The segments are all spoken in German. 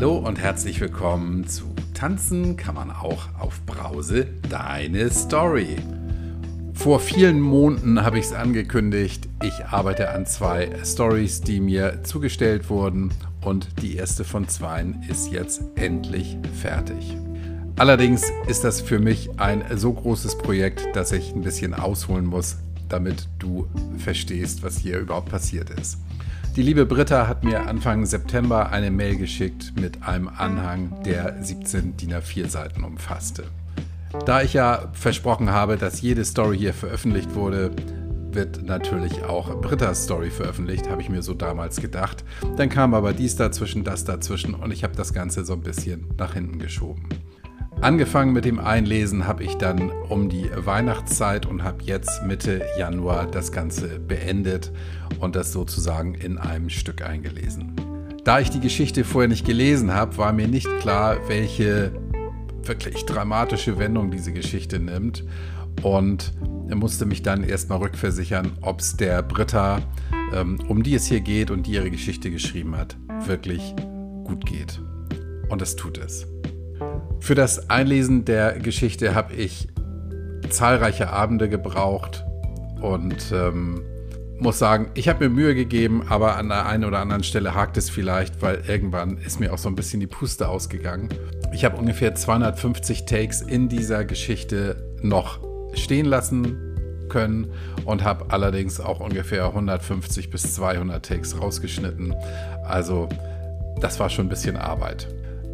Hallo und herzlich willkommen zu Tanzen kann man auch auf Brause, deine Story. Vor vielen Monaten habe ich es angekündigt, ich arbeite an zwei Stories, die mir zugestellt wurden und die erste von zweien ist jetzt endlich fertig. Allerdings ist das für mich ein so großes Projekt, dass ich ein bisschen ausholen muss, damit du verstehst, was hier überhaupt passiert ist. Die liebe Britta hat mir Anfang September eine Mail geschickt mit einem Anhang, der 17 DIN A4 Seiten umfasste. Da ich ja versprochen habe, dass jede Story hier veröffentlicht wurde, wird natürlich auch Brittas Story veröffentlicht, habe ich mir so damals gedacht. Dann kam aber dies dazwischen, das dazwischen und ich habe das Ganze so ein bisschen nach hinten geschoben. Angefangen mit dem Einlesen habe ich dann um die Weihnachtszeit und habe jetzt Mitte Januar das Ganze beendet und das sozusagen in einem Stück eingelesen. Da ich die Geschichte vorher nicht gelesen habe, war mir nicht klar, welche wirklich dramatische Wendung diese Geschichte nimmt und musste mich dann erstmal rückversichern, ob es der Britta, ähm, um die es hier geht und die ihre Geschichte geschrieben hat, wirklich gut geht. Und es tut es. Für das Einlesen der Geschichte habe ich zahlreiche Abende gebraucht und ähm, muss sagen, ich habe mir Mühe gegeben, aber an der einen oder anderen Stelle hakt es vielleicht, weil irgendwann ist mir auch so ein bisschen die Puste ausgegangen. Ich habe ungefähr 250 Takes in dieser Geschichte noch stehen lassen können und habe allerdings auch ungefähr 150 bis 200 Takes rausgeschnitten. Also das war schon ein bisschen Arbeit.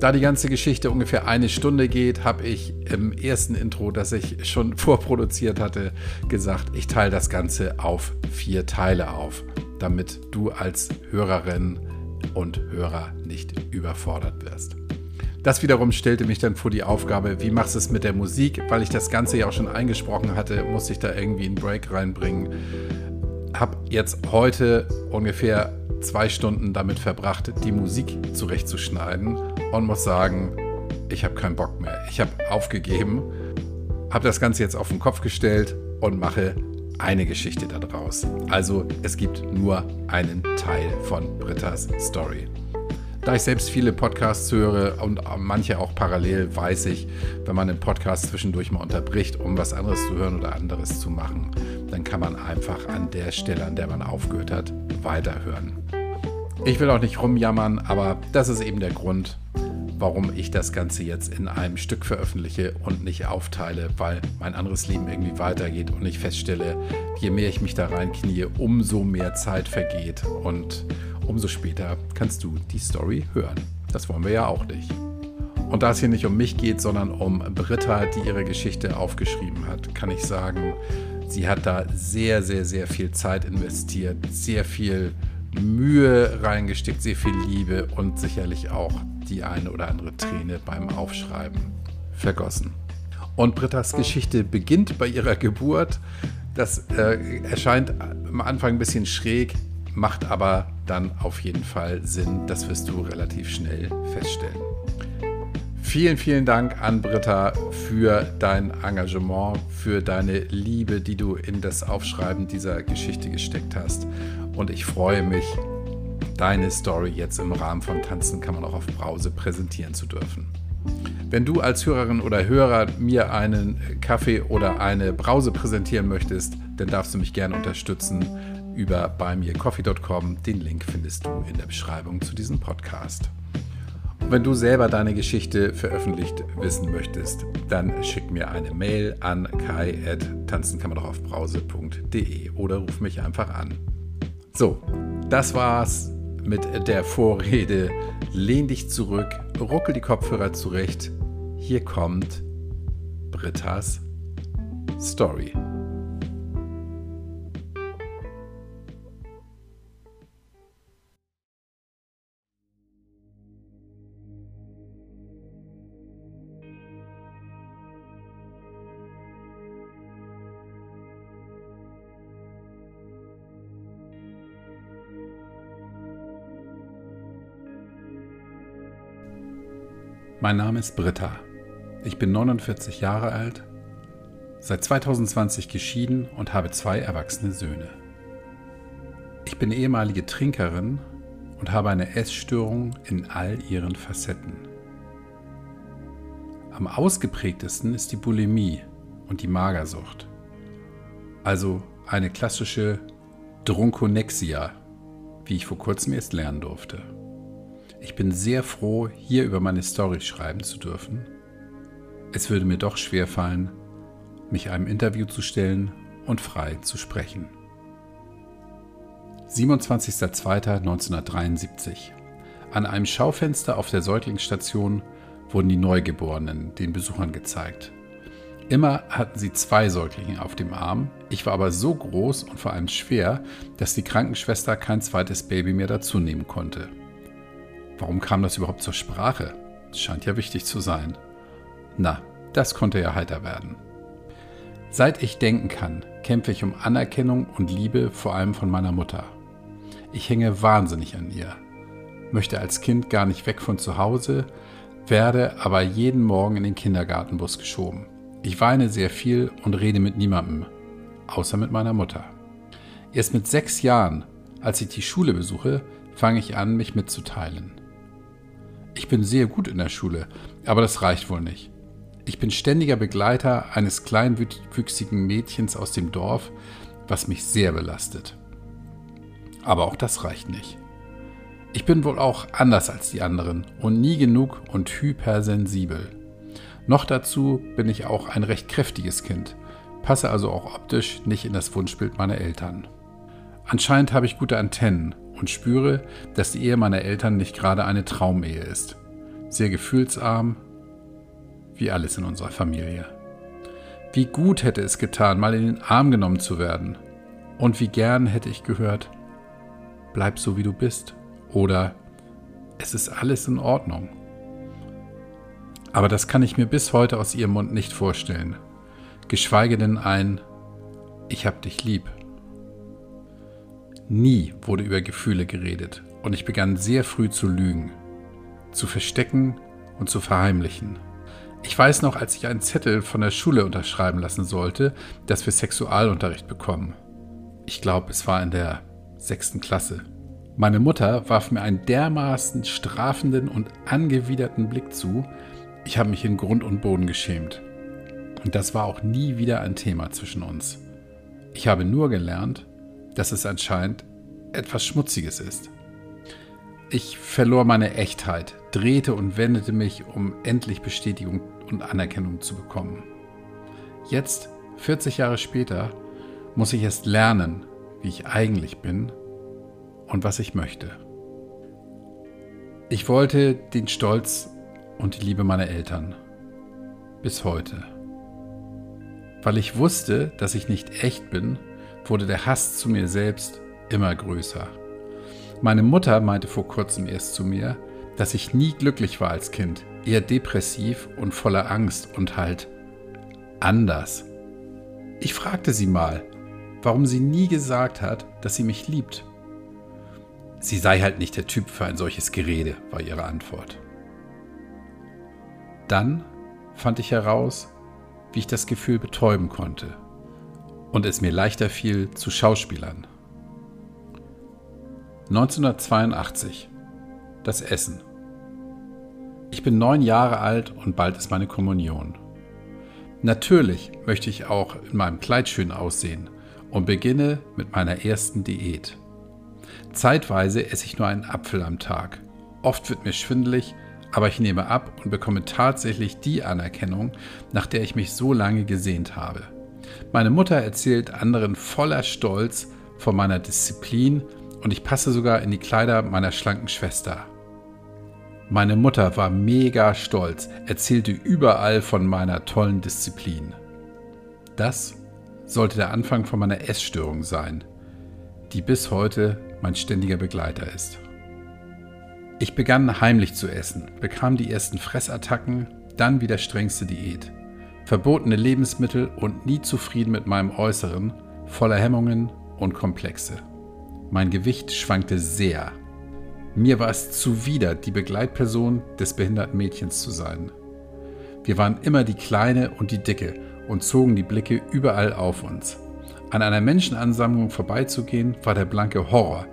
Da die ganze Geschichte ungefähr eine Stunde geht, habe ich im ersten Intro, das ich schon vorproduziert hatte, gesagt, ich teile das Ganze auf vier Teile auf, damit du als Hörerin und Hörer nicht überfordert wirst. Das wiederum stellte mich dann vor die Aufgabe, wie machst du es mit der Musik? Weil ich das Ganze ja auch schon eingesprochen hatte, musste ich da irgendwie einen Break reinbringen. Hab jetzt heute ungefähr zwei Stunden damit verbracht, die Musik zurechtzuschneiden und muss sagen, ich habe keinen Bock mehr. Ich habe aufgegeben, habe das Ganze jetzt auf den Kopf gestellt und mache eine Geschichte daraus. Also es gibt nur einen Teil von Brittas Story. Da ich selbst viele Podcasts höre und manche auch parallel, weiß ich, wenn man den Podcast zwischendurch mal unterbricht, um was anderes zu hören oder anderes zu machen, dann kann man einfach an der Stelle, an der man aufgehört hat, weiterhören. Ich will auch nicht rumjammern, aber das ist eben der Grund, warum ich das Ganze jetzt in einem Stück veröffentliche und nicht aufteile, weil mein anderes Leben irgendwie weitergeht und ich feststelle, je mehr ich mich da reinknie, umso mehr Zeit vergeht und umso später kannst du die Story hören. Das wollen wir ja auch nicht. Und da es hier nicht um mich geht, sondern um Britta, die ihre Geschichte aufgeschrieben hat, kann ich sagen, sie hat da sehr, sehr, sehr viel Zeit investiert, sehr viel Mühe reingesteckt, sehr viel Liebe und sicherlich auch die eine oder andere Träne beim Aufschreiben vergossen. Und Brittas Geschichte beginnt bei ihrer Geburt. Das äh, erscheint am Anfang ein bisschen schräg, macht aber dann auf jeden Fall Sinn. Das wirst du relativ schnell feststellen. Vielen, vielen Dank an Britta für dein Engagement, für deine Liebe, die du in das Aufschreiben dieser Geschichte gesteckt hast. Und ich freue mich, deine Story jetzt im Rahmen von Tanzen kann man auch auf Brause präsentieren zu dürfen. Wenn du als Hörerin oder Hörer mir einen Kaffee oder eine Brause präsentieren möchtest, dann darfst du mich gerne unterstützen über beimircoffee.com. Den Link findest du in der Beschreibung zu diesem Podcast. Und wenn du selber deine Geschichte veröffentlicht wissen möchtest, dann schick mir eine Mail an kai.tanzenkammerdochaufbrause.de oder ruf mich einfach an. So, das war's mit der Vorrede. Lehn dich zurück, ruckel die Kopfhörer zurecht. Hier kommt Brittas Story. Mein Name ist Britta. Ich bin 49 Jahre alt, seit 2020 geschieden und habe zwei erwachsene Söhne. Ich bin ehemalige Trinkerin und habe eine Essstörung in all ihren Facetten. Am ausgeprägtesten ist die Bulimie und die Magersucht, also eine klassische Drunkonexia, wie ich vor kurzem erst lernen durfte. Ich bin sehr froh, hier über meine Story schreiben zu dürfen. Es würde mir doch schwer fallen, mich einem Interview zu stellen und frei zu sprechen. 27.02.1973. An einem Schaufenster auf der Säuglingsstation wurden die Neugeborenen den Besuchern gezeigt. Immer hatten sie zwei Säuglinge auf dem Arm. Ich war aber so groß und vor allem schwer, dass die Krankenschwester kein zweites Baby mehr dazu nehmen konnte. Warum kam das überhaupt zur Sprache? Scheint ja wichtig zu sein. Na, das konnte ja heiter werden. Seit ich denken kann, kämpfe ich um Anerkennung und Liebe vor allem von meiner Mutter. Ich hänge wahnsinnig an ihr, möchte als Kind gar nicht weg von zu Hause, werde aber jeden Morgen in den Kindergartenbus geschoben. Ich weine sehr viel und rede mit niemandem, außer mit meiner Mutter. Erst mit sechs Jahren, als ich die Schule besuche, fange ich an, mich mitzuteilen. Ich bin sehr gut in der Schule, aber das reicht wohl nicht. Ich bin ständiger Begleiter eines kleinwüchsigen Mädchens aus dem Dorf, was mich sehr belastet. Aber auch das reicht nicht. Ich bin wohl auch anders als die anderen und nie genug und hypersensibel. Noch dazu bin ich auch ein recht kräftiges Kind, passe also auch optisch nicht in das Wunschbild meiner Eltern. Anscheinend habe ich gute Antennen und spüre, dass die Ehe meiner Eltern nicht gerade eine Traumehe ist. Sehr gefühlsarm, wie alles in unserer Familie. Wie gut hätte es getan, mal in den Arm genommen zu werden. Und wie gern hätte ich gehört, bleib so wie du bist. Oder es ist alles in Ordnung. Aber das kann ich mir bis heute aus ihrem Mund nicht vorstellen. Geschweige denn ein Ich hab dich lieb. Nie wurde über Gefühle geredet und ich begann sehr früh zu lügen, zu verstecken und zu verheimlichen. Ich weiß noch, als ich einen Zettel von der Schule unterschreiben lassen sollte, dass wir Sexualunterricht bekommen. Ich glaube, es war in der sechsten Klasse. Meine Mutter warf mir einen dermaßen strafenden und angewiderten Blick zu, ich habe mich in Grund und Boden geschämt. Und das war auch nie wieder ein Thema zwischen uns. Ich habe nur gelernt, dass es anscheinend etwas Schmutziges ist. Ich verlor meine Echtheit, drehte und wendete mich, um endlich Bestätigung und Anerkennung zu bekommen. Jetzt, 40 Jahre später, muss ich erst lernen, wie ich eigentlich bin und was ich möchte. Ich wollte den Stolz und die Liebe meiner Eltern. Bis heute. Weil ich wusste, dass ich nicht echt bin, wurde der Hass zu mir selbst immer größer. Meine Mutter meinte vor kurzem erst zu mir, dass ich nie glücklich war als Kind, eher depressiv und voller Angst und halt anders. Ich fragte sie mal, warum sie nie gesagt hat, dass sie mich liebt. Sie sei halt nicht der Typ für ein solches Gerede, war ihre Antwort. Dann fand ich heraus, wie ich das Gefühl betäuben konnte und es mir leichter fiel zu Schauspielern. 1982. Das Essen. Ich bin neun Jahre alt und bald ist meine Kommunion. Natürlich möchte ich auch in meinem Kleid schön aussehen und beginne mit meiner ersten Diät. Zeitweise esse ich nur einen Apfel am Tag. Oft wird mir schwindelig aber ich nehme ab und bekomme tatsächlich die Anerkennung, nach der ich mich so lange gesehnt habe. Meine Mutter erzählt anderen voller Stolz von meiner Disziplin und ich passe sogar in die Kleider meiner schlanken Schwester. Meine Mutter war mega stolz, erzählte überall von meiner tollen Disziplin. Das sollte der Anfang von meiner Essstörung sein, die bis heute mein ständiger Begleiter ist. Ich begann heimlich zu essen, bekam die ersten Fressattacken, dann wieder strengste Diät. Verbotene Lebensmittel und nie zufrieden mit meinem Äußeren, voller Hemmungen und Komplexe. Mein Gewicht schwankte sehr. Mir war es zuwider, die Begleitperson des behinderten Mädchens zu sein. Wir waren immer die Kleine und die Dicke und zogen die Blicke überall auf uns. An einer Menschenansammlung vorbeizugehen war der blanke Horror,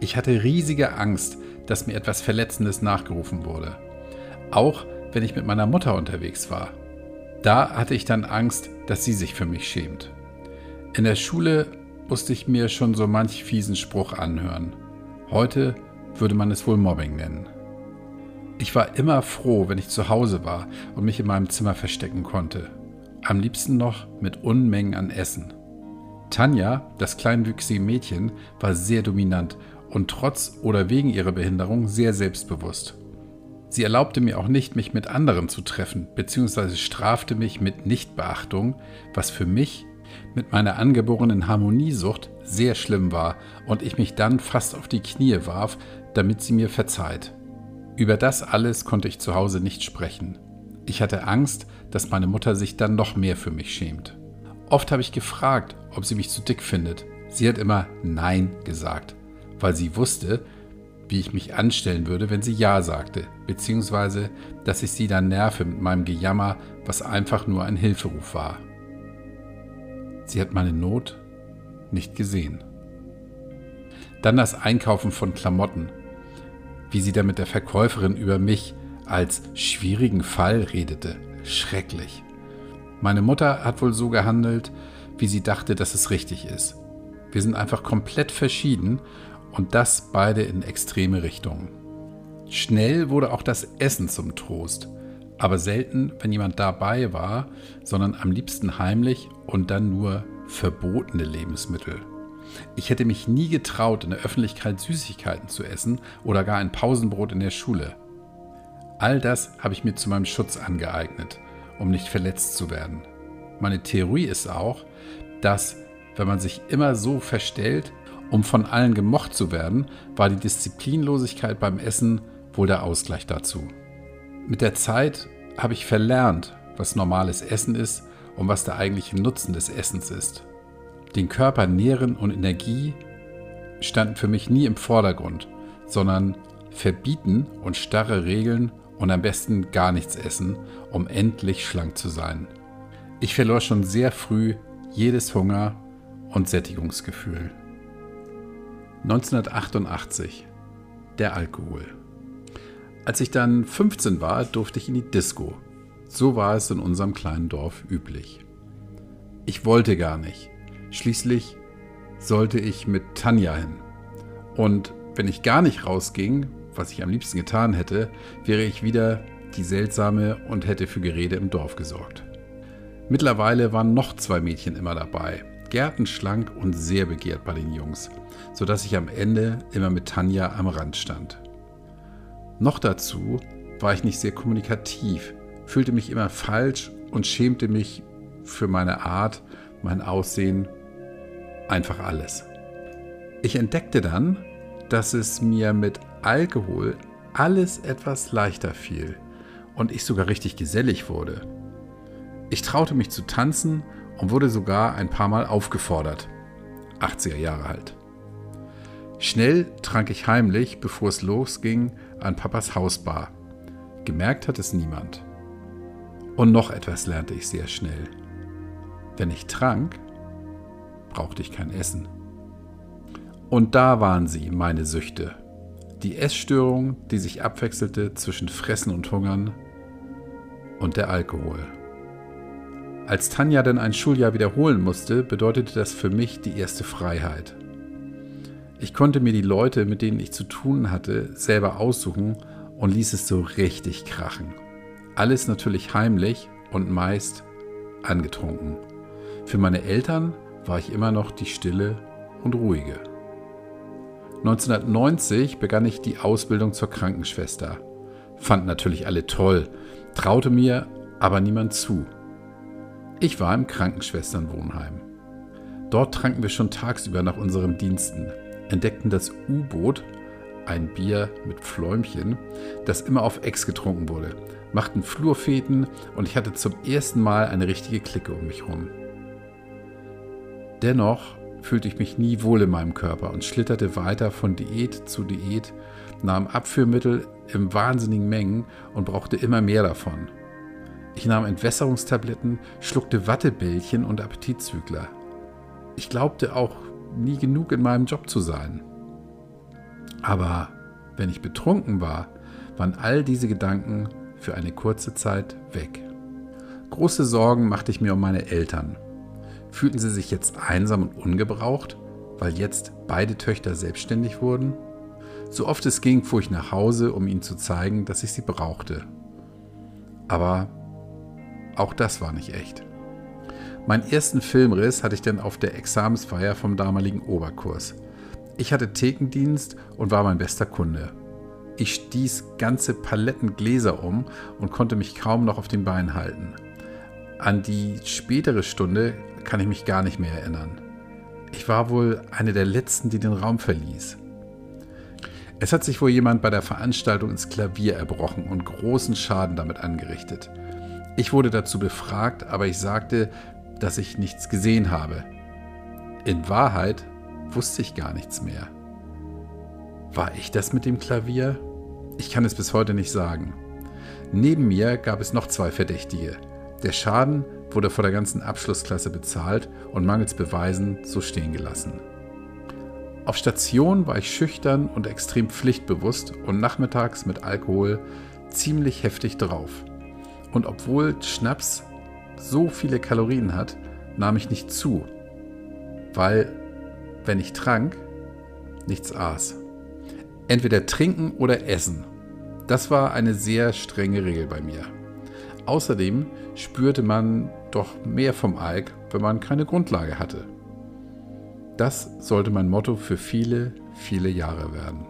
Ich hatte riesige Angst, dass mir etwas Verletzendes nachgerufen wurde. Auch wenn ich mit meiner Mutter unterwegs war. Da hatte ich dann Angst, dass sie sich für mich schämt. In der Schule musste ich mir schon so manch fiesen Spruch anhören. Heute würde man es wohl Mobbing nennen. Ich war immer froh, wenn ich zu Hause war und mich in meinem Zimmer verstecken konnte. Am liebsten noch mit Unmengen an Essen. Tanja, das kleinwüchsige Mädchen, war sehr dominant und trotz oder wegen ihrer Behinderung sehr selbstbewusst. Sie erlaubte mir auch nicht, mich mit anderen zu treffen, beziehungsweise strafte mich mit Nichtbeachtung, was für mich mit meiner angeborenen Harmoniesucht sehr schlimm war und ich mich dann fast auf die Knie warf, damit sie mir verzeiht. Über das alles konnte ich zu Hause nicht sprechen. Ich hatte Angst, dass meine Mutter sich dann noch mehr für mich schämt. Oft habe ich gefragt, ob sie mich zu dick findet. Sie hat immer Nein gesagt, weil sie wusste, wie ich mich anstellen würde, wenn sie Ja sagte, beziehungsweise, dass ich sie dann nerve mit meinem Gejammer, was einfach nur ein Hilferuf war. Sie hat meine Not nicht gesehen. Dann das Einkaufen von Klamotten wie sie da mit der Verkäuferin über mich als schwierigen Fall redete. Schrecklich. Meine Mutter hat wohl so gehandelt, wie sie dachte, dass es richtig ist. Wir sind einfach komplett verschieden und das beide in extreme Richtungen. Schnell wurde auch das Essen zum Trost, aber selten, wenn jemand dabei war, sondern am liebsten heimlich und dann nur verbotene Lebensmittel. Ich hätte mich nie getraut, in der Öffentlichkeit Süßigkeiten zu essen oder gar ein Pausenbrot in der Schule. All das habe ich mir zu meinem Schutz angeeignet, um nicht verletzt zu werden. Meine Theorie ist auch, dass, wenn man sich immer so verstellt, um von allen gemocht zu werden, war die Disziplinlosigkeit beim Essen wohl der Ausgleich dazu. Mit der Zeit habe ich verlernt, was normales Essen ist und was der eigentliche Nutzen des Essens ist den Körper nähren und Energie standen für mich nie im Vordergrund, sondern verbieten und starre Regeln und am besten gar nichts essen, um endlich schlank zu sein. Ich verlor schon sehr früh jedes Hunger und Sättigungsgefühl. 1988. Der Alkohol. Als ich dann 15 war, durfte ich in die Disco. So war es in unserem kleinen Dorf üblich. Ich wollte gar nicht. Schließlich sollte ich mit Tanja hin. Und wenn ich gar nicht rausging, was ich am liebsten getan hätte, wäre ich wieder die Seltsame und hätte für Gerede im Dorf gesorgt. Mittlerweile waren noch zwei Mädchen immer dabei, gärtenschlank und sehr begehrt bei den Jungs, sodass ich am Ende immer mit Tanja am Rand stand. Noch dazu war ich nicht sehr kommunikativ, fühlte mich immer falsch und schämte mich für meine Art, mein Aussehen einfach alles. Ich entdeckte dann, dass es mir mit Alkohol alles etwas leichter fiel und ich sogar richtig gesellig wurde. Ich traute mich zu tanzen und wurde sogar ein paar Mal aufgefordert. 80er Jahre alt. Schnell trank ich heimlich, bevor es losging, an Papas Hausbar. Gemerkt hat es niemand. Und noch etwas lernte ich sehr schnell. Wenn ich trank, brauchte ich kein Essen. Und da waren sie, meine Süchte. Die Essstörung, die sich abwechselte zwischen Fressen und Hungern und der Alkohol. Als Tanja dann ein Schuljahr wiederholen musste, bedeutete das für mich die erste Freiheit. Ich konnte mir die Leute, mit denen ich zu tun hatte, selber aussuchen und ließ es so richtig krachen. Alles natürlich heimlich und meist angetrunken. Für meine Eltern war ich immer noch die stille und ruhige. 1990 begann ich die Ausbildung zur Krankenschwester. Fand natürlich alle toll, traute mir aber niemand zu. Ich war im Krankenschwesternwohnheim. Dort tranken wir schon tagsüber nach unseren Diensten, entdeckten das U-Boot, ein Bier mit Fläumchen, das immer auf Ex getrunken wurde, machten Flurfäden und ich hatte zum ersten Mal eine richtige Clique um mich herum. Dennoch fühlte ich mich nie wohl in meinem Körper und schlitterte weiter von Diät zu Diät, nahm Abführmittel in wahnsinnigen Mengen und brauchte immer mehr davon. Ich nahm Entwässerungstabletten, schluckte Wattebällchen und Appetitzügler. Ich glaubte auch nie genug in meinem Job zu sein. Aber wenn ich betrunken war, waren all diese Gedanken für eine kurze Zeit weg. Große Sorgen machte ich mir um meine Eltern. Fühlten sie sich jetzt einsam und ungebraucht, weil jetzt beide Töchter selbstständig wurden? So oft es ging, fuhr ich nach Hause, um ihnen zu zeigen, dass ich sie brauchte. Aber auch das war nicht echt. Meinen ersten Filmriss hatte ich dann auf der Examensfeier vom damaligen Oberkurs. Ich hatte Thekendienst und war mein bester Kunde. Ich stieß ganze Paletten Gläser um und konnte mich kaum noch auf den Beinen halten. An die spätere Stunde kann ich mich gar nicht mehr erinnern. Ich war wohl eine der letzten, die den Raum verließ. Es hat sich wohl jemand bei der Veranstaltung ins Klavier erbrochen und großen Schaden damit angerichtet. Ich wurde dazu befragt, aber ich sagte, dass ich nichts gesehen habe. In Wahrheit wusste ich gar nichts mehr. War ich das mit dem Klavier? Ich kann es bis heute nicht sagen. Neben mir gab es noch zwei Verdächtige. Der Schaden wurde vor der ganzen Abschlussklasse bezahlt und mangels Beweisen so stehen gelassen. Auf Station war ich schüchtern und extrem pflichtbewusst und nachmittags mit Alkohol ziemlich heftig drauf. Und obwohl Schnaps so viele Kalorien hat, nahm ich nicht zu, weil, wenn ich trank, nichts aß. Entweder trinken oder essen. Das war eine sehr strenge Regel bei mir. Außerdem spürte man doch mehr vom Alk, wenn man keine Grundlage hatte. Das sollte mein Motto für viele, viele Jahre werden.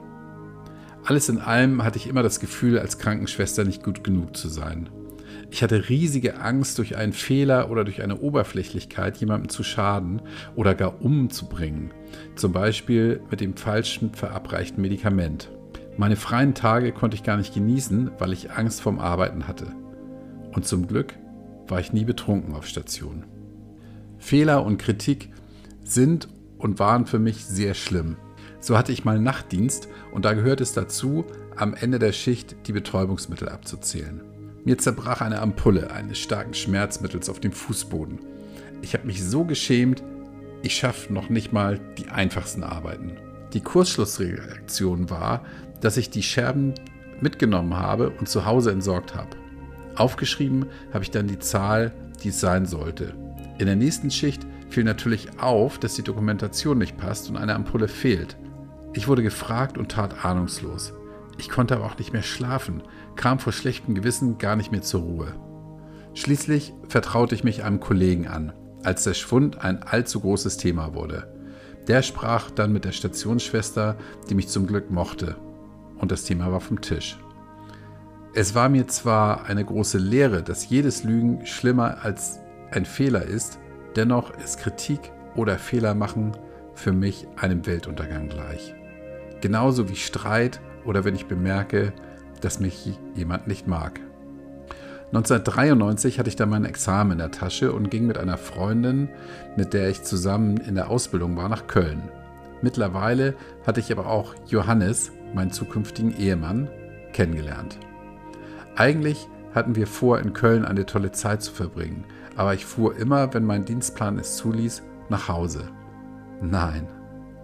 Alles in allem hatte ich immer das Gefühl, als Krankenschwester nicht gut genug zu sein. Ich hatte riesige Angst, durch einen Fehler oder durch eine Oberflächlichkeit jemandem zu schaden oder gar umzubringen. Zum Beispiel mit dem falschen verabreichten Medikament. Meine freien Tage konnte ich gar nicht genießen, weil ich Angst vorm Arbeiten hatte. Und zum Glück war ich nie betrunken auf Station. Fehler und Kritik sind und waren für mich sehr schlimm. So hatte ich mal Nachtdienst und da gehört es dazu, am Ende der Schicht die Betäubungsmittel abzuzählen. Mir zerbrach eine Ampulle eines starken Schmerzmittels auf dem Fußboden. Ich habe mich so geschämt, ich schaffe noch nicht mal die einfachsten Arbeiten. Die Kursschlussreaktion war, dass ich die Scherben mitgenommen habe und zu Hause entsorgt habe. Aufgeschrieben habe ich dann die Zahl, die es sein sollte. In der nächsten Schicht fiel natürlich auf, dass die Dokumentation nicht passt und eine Ampulle fehlt. Ich wurde gefragt und tat ahnungslos. Ich konnte aber auch nicht mehr schlafen, kam vor schlechtem Gewissen gar nicht mehr zur Ruhe. Schließlich vertraute ich mich einem Kollegen an, als der Schwund ein allzu großes Thema wurde. Der sprach dann mit der Stationsschwester, die mich zum Glück mochte, und das Thema war vom Tisch. Es war mir zwar eine große Lehre, dass jedes Lügen schlimmer als ein Fehler ist, dennoch ist Kritik oder Fehler machen für mich einem Weltuntergang gleich. Genauso wie Streit oder wenn ich bemerke, dass mich jemand nicht mag. 1993 hatte ich dann mein Examen in der Tasche und ging mit einer Freundin, mit der ich zusammen in der Ausbildung war, nach Köln. Mittlerweile hatte ich aber auch Johannes, meinen zukünftigen Ehemann, kennengelernt. Eigentlich hatten wir vor, in Köln eine tolle Zeit zu verbringen, aber ich fuhr immer, wenn mein Dienstplan es zuließ, nach Hause. Nein,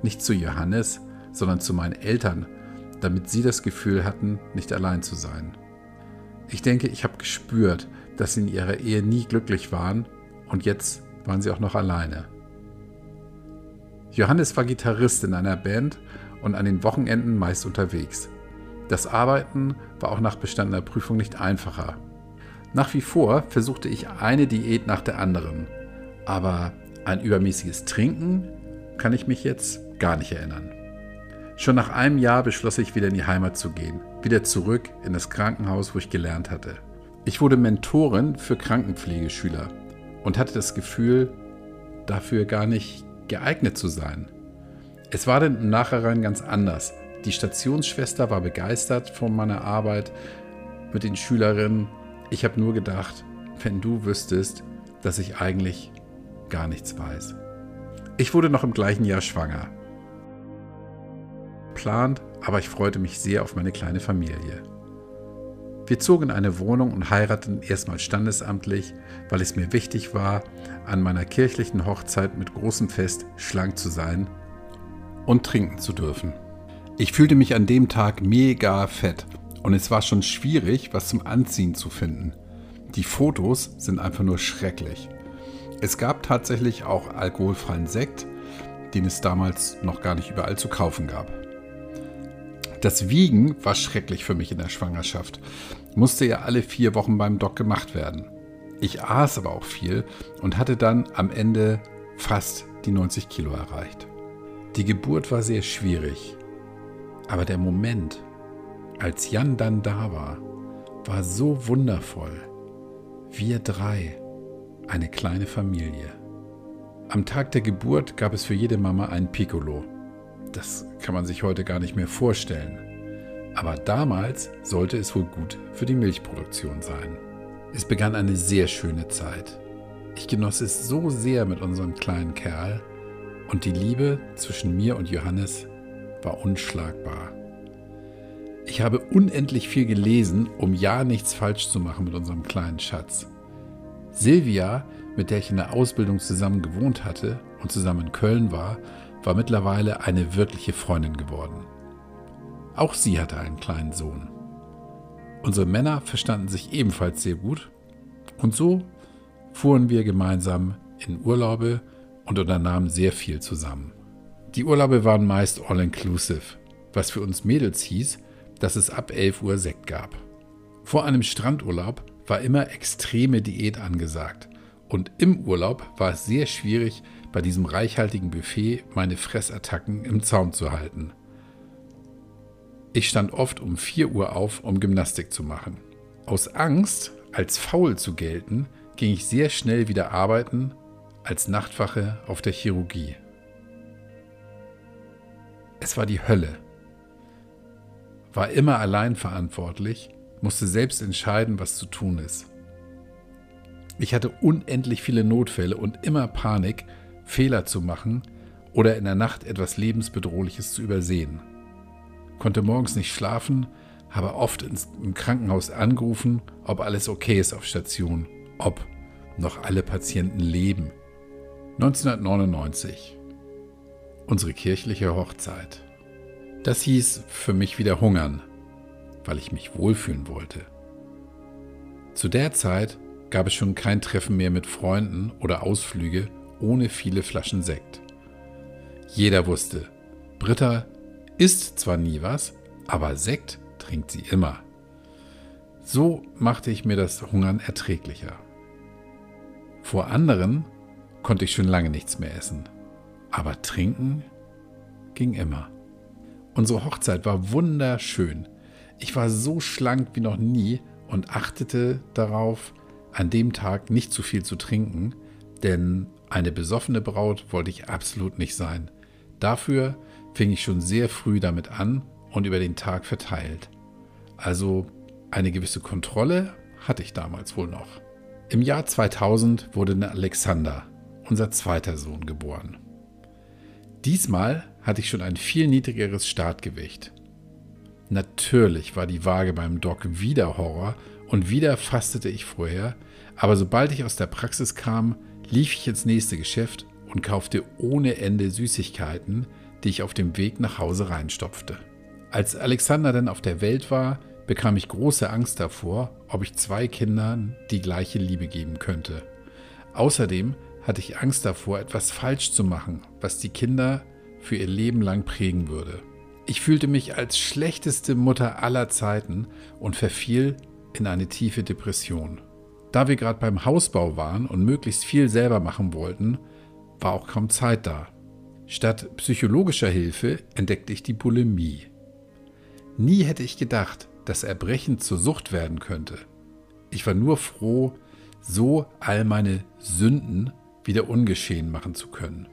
nicht zu Johannes, sondern zu meinen Eltern, damit sie das Gefühl hatten, nicht allein zu sein. Ich denke, ich habe gespürt, dass sie in ihrer Ehe nie glücklich waren und jetzt waren sie auch noch alleine. Johannes war Gitarrist in einer Band und an den Wochenenden meist unterwegs. Das Arbeiten war auch nach bestandener Prüfung nicht einfacher. Nach wie vor versuchte ich eine Diät nach der anderen, aber ein übermäßiges Trinken kann ich mich jetzt gar nicht erinnern. Schon nach einem Jahr beschloss ich wieder in die Heimat zu gehen, wieder zurück in das Krankenhaus, wo ich gelernt hatte. Ich wurde Mentorin für Krankenpflegeschüler und hatte das Gefühl, dafür gar nicht geeignet zu sein. Es war dann im Nachhinein ganz anders. Die Stationsschwester war begeistert von meiner Arbeit mit den Schülerinnen. Ich habe nur gedacht, wenn du wüsstest, dass ich eigentlich gar nichts weiß. Ich wurde noch im gleichen Jahr schwanger. Plant, aber ich freute mich sehr auf meine kleine Familie. Wir zogen in eine Wohnung und heirateten erstmal standesamtlich, weil es mir wichtig war, an meiner kirchlichen Hochzeit mit großem Fest schlank zu sein und trinken zu dürfen. Ich fühlte mich an dem Tag mega fett und es war schon schwierig, was zum Anziehen zu finden. Die Fotos sind einfach nur schrecklich. Es gab tatsächlich auch alkoholfreien Sekt, den es damals noch gar nicht überall zu kaufen gab. Das Wiegen war schrecklich für mich in der Schwangerschaft. Musste ja alle vier Wochen beim Doc gemacht werden. Ich aß aber auch viel und hatte dann am Ende fast die 90 Kilo erreicht. Die Geburt war sehr schwierig, aber der Moment, als Jan dann da war, war so wundervoll. Wir drei, eine kleine Familie. Am Tag der Geburt gab es für jede Mama ein Piccolo. Das kann man sich heute gar nicht mehr vorstellen. Aber damals sollte es wohl gut für die Milchproduktion sein. Es begann eine sehr schöne Zeit. Ich genoss es so sehr mit unserem kleinen Kerl und die Liebe zwischen mir und Johannes war unschlagbar. Ich habe unendlich viel gelesen, um ja nichts falsch zu machen mit unserem kleinen Schatz. Silvia, mit der ich in der Ausbildung zusammen gewohnt hatte und zusammen in Köln war, war mittlerweile eine wirkliche Freundin geworden. Auch sie hatte einen kleinen Sohn. Unsere Männer verstanden sich ebenfalls sehr gut und so fuhren wir gemeinsam in Urlaube und unternahmen sehr viel zusammen. Die Urlaube waren meist all-inclusive, was für uns Mädels hieß, dass es ab 11 Uhr Sekt gab. Vor einem Strandurlaub war immer extreme Diät angesagt und im Urlaub war es sehr schwierig, bei diesem reichhaltigen Buffet meine Fressattacken im Zaum zu halten. Ich stand oft um 4 Uhr auf, um Gymnastik zu machen. Aus Angst, als faul zu gelten, ging ich sehr schnell wieder arbeiten als Nachtwache auf der Chirurgie. Es war die Hölle. War immer allein verantwortlich, musste selbst entscheiden, was zu tun ist. Ich hatte unendlich viele Notfälle und immer Panik, Fehler zu machen oder in der Nacht etwas Lebensbedrohliches zu übersehen. Konnte morgens nicht schlafen, habe oft ins, im Krankenhaus angerufen, ob alles okay ist auf Station, ob noch alle Patienten leben. 1999. Unsere kirchliche Hochzeit. Das hieß für mich wieder hungern, weil ich mich wohlfühlen wollte. Zu der Zeit gab es schon kein Treffen mehr mit Freunden oder Ausflüge ohne viele Flaschen Sekt. Jeder wusste, Britta isst zwar nie was, aber Sekt trinkt sie immer. So machte ich mir das Hungern erträglicher. Vor anderen konnte ich schon lange nichts mehr essen, aber trinken ging immer. Unsere Hochzeit war wunderschön. Ich war so schlank wie noch nie und achtete darauf, an dem Tag nicht zu viel zu trinken, denn eine besoffene Braut wollte ich absolut nicht sein. Dafür fing ich schon sehr früh damit an und über den Tag verteilt. Also eine gewisse Kontrolle hatte ich damals wohl noch. Im Jahr 2000 wurde Alexander, unser zweiter Sohn, geboren. Diesmal hatte ich schon ein viel niedrigeres Startgewicht. Natürlich war die Waage beim Doc wieder Horror und wieder fastete ich vorher, aber sobald ich aus der Praxis kam, lief ich ins nächste Geschäft und kaufte ohne Ende Süßigkeiten, die ich auf dem Weg nach Hause reinstopfte. Als Alexander dann auf der Welt war, bekam ich große Angst davor, ob ich zwei Kindern die gleiche Liebe geben könnte. Außerdem hatte ich Angst davor, etwas falsch zu machen, was die Kinder für ihr Leben lang prägen würde. Ich fühlte mich als schlechteste Mutter aller Zeiten und verfiel in eine tiefe Depression. Da wir gerade beim Hausbau waren und möglichst viel selber machen wollten, war auch kaum Zeit da. Statt psychologischer Hilfe entdeckte ich die Bulimie. Nie hätte ich gedacht, dass Erbrechen zur Sucht werden könnte. Ich war nur froh, so all meine Sünden wieder ungeschehen machen zu können.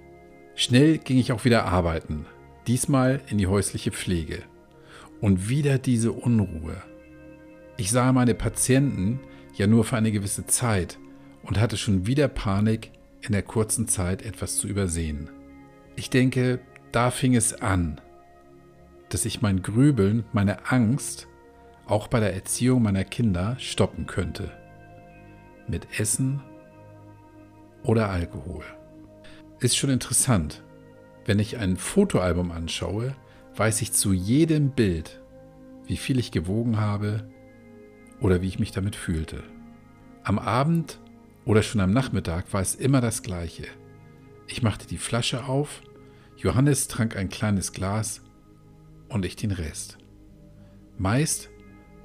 Schnell ging ich auch wieder arbeiten, diesmal in die häusliche Pflege. Und wieder diese Unruhe. Ich sah meine Patienten ja nur für eine gewisse Zeit und hatte schon wieder Panik, in der kurzen Zeit etwas zu übersehen. Ich denke, da fing es an, dass ich mein Grübeln, meine Angst auch bei der Erziehung meiner Kinder stoppen könnte. Mit Essen oder Alkohol. Ist schon interessant. Wenn ich ein Fotoalbum anschaue, weiß ich zu jedem Bild, wie viel ich gewogen habe oder wie ich mich damit fühlte. Am Abend oder schon am Nachmittag war es immer das Gleiche. Ich machte die Flasche auf, Johannes trank ein kleines Glas und ich den Rest. Meist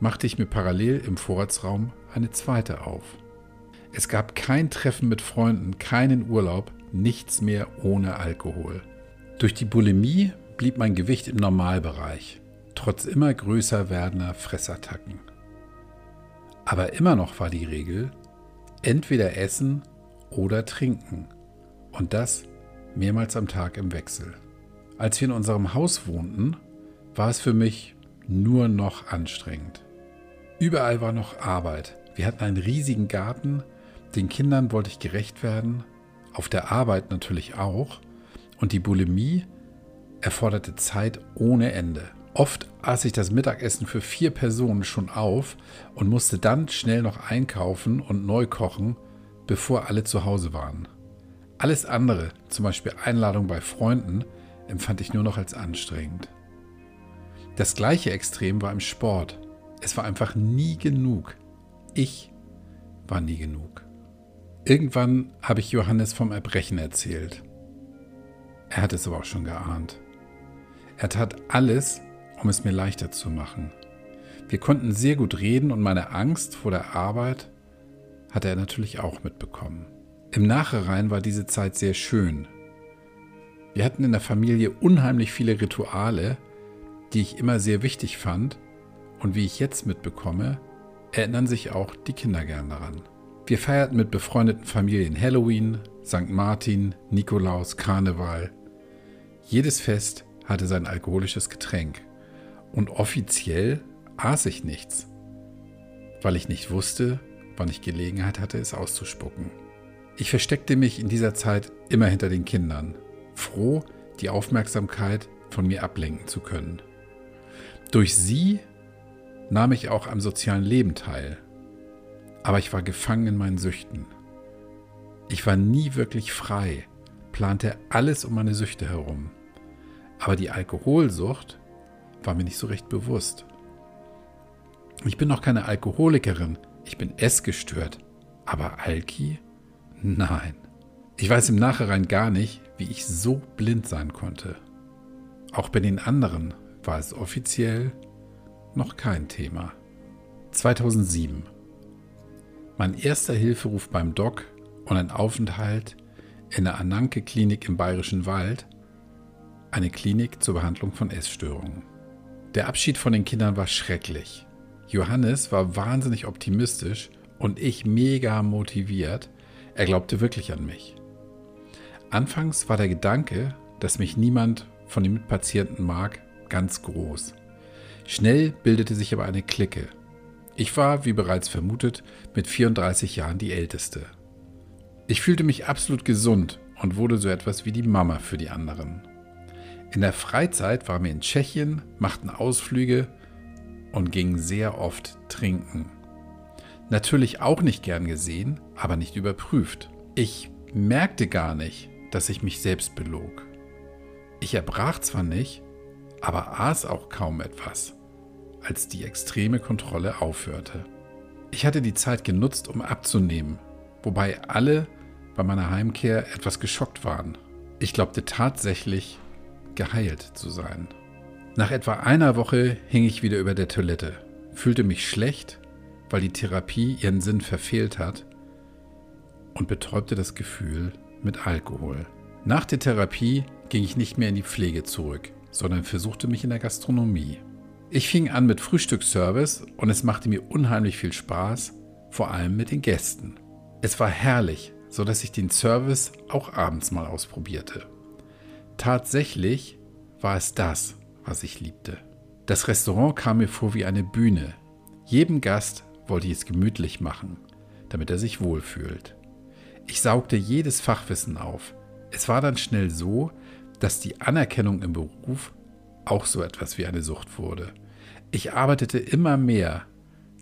machte ich mir parallel im Vorratsraum eine zweite auf. Es gab kein Treffen mit Freunden, keinen Urlaub, nichts mehr ohne Alkohol. Durch die Bulimie blieb mein Gewicht im Normalbereich, trotz immer größer werdender Fressattacken. Aber immer noch war die Regel, entweder essen oder trinken. Und das mehrmals am Tag im Wechsel. Als wir in unserem Haus wohnten, war es für mich nur noch anstrengend. Überall war noch Arbeit. Wir hatten einen riesigen Garten, den Kindern wollte ich gerecht werden, auf der Arbeit natürlich auch, und die Bulimie erforderte Zeit ohne Ende. Oft aß ich das Mittagessen für vier Personen schon auf und musste dann schnell noch einkaufen und neu kochen, bevor alle zu Hause waren. Alles andere, zum Beispiel Einladung bei Freunden, empfand ich nur noch als anstrengend. Das gleiche Extrem war im Sport. Es war einfach nie genug. Ich war nie genug. Irgendwann habe ich Johannes vom Erbrechen erzählt. Er hat es aber auch schon geahnt. Er tat alles, um es mir leichter zu machen. Wir konnten sehr gut reden und meine Angst vor der Arbeit hatte er natürlich auch mitbekommen. Im Nachhinein war diese Zeit sehr schön. Wir hatten in der Familie unheimlich viele Rituale, die ich immer sehr wichtig fand und wie ich jetzt mitbekomme, erinnern sich auch die Kinder gern daran. Wir feierten mit befreundeten Familien Halloween, St. Martin, Nikolaus, Karneval. Jedes Fest hatte sein alkoholisches Getränk und offiziell aß ich nichts, weil ich nicht wusste, wann ich Gelegenheit hatte, es auszuspucken. Ich versteckte mich in dieser Zeit immer hinter den Kindern, froh, die Aufmerksamkeit von mir ablenken zu können. Durch sie nahm ich auch am sozialen Leben teil, aber ich war gefangen in meinen Süchten. Ich war nie wirklich frei, plante alles um meine Süchte herum. Aber die Alkoholsucht war mir nicht so recht bewusst. Ich bin noch keine Alkoholikerin, ich bin essgestört. Aber Alki? Nein. Ich weiß im Nachhinein gar nicht, wie ich so blind sein konnte. Auch bei den anderen war es offiziell noch kein Thema. 2007. Mein erster Hilferuf beim Doc und ein Aufenthalt in der Ananke-Klinik im Bayerischen Wald, eine Klinik zur Behandlung von Essstörungen. Der Abschied von den Kindern war schrecklich. Johannes war wahnsinnig optimistisch und ich mega motiviert. Er glaubte wirklich an mich. Anfangs war der Gedanke, dass mich niemand von den Mitpatienten mag, ganz groß. Schnell bildete sich aber eine Clique. Ich war, wie bereits vermutet, mit 34 Jahren die Älteste. Ich fühlte mich absolut gesund und wurde so etwas wie die Mama für die anderen. In der Freizeit waren wir in Tschechien, machten Ausflüge und gingen sehr oft trinken. Natürlich auch nicht gern gesehen, aber nicht überprüft. Ich merkte gar nicht, dass ich mich selbst belog. Ich erbrach zwar nicht, aber aß auch kaum etwas, als die extreme Kontrolle aufhörte. Ich hatte die Zeit genutzt, um abzunehmen, wobei alle bei meiner Heimkehr etwas geschockt waren. Ich glaubte tatsächlich, geheilt zu sein. Nach etwa einer Woche hing ich wieder über der Toilette, fühlte mich schlecht, weil die Therapie ihren Sinn verfehlt hat und betäubte das Gefühl mit Alkohol. Nach der Therapie ging ich nicht mehr in die Pflege zurück, sondern versuchte mich in der Gastronomie. Ich fing an mit Frühstücksservice und es machte mir unheimlich viel Spaß, vor allem mit den Gästen. Es war herrlich, so dass ich den Service auch abends mal ausprobierte. Tatsächlich war es das, was ich liebte. Das Restaurant kam mir vor wie eine Bühne. Jedem Gast wollte ich es gemütlich machen, damit er sich wohlfühlt. Ich saugte jedes Fachwissen auf. Es war dann schnell so, dass die Anerkennung im Beruf auch so etwas wie eine Sucht wurde. Ich arbeitete immer mehr.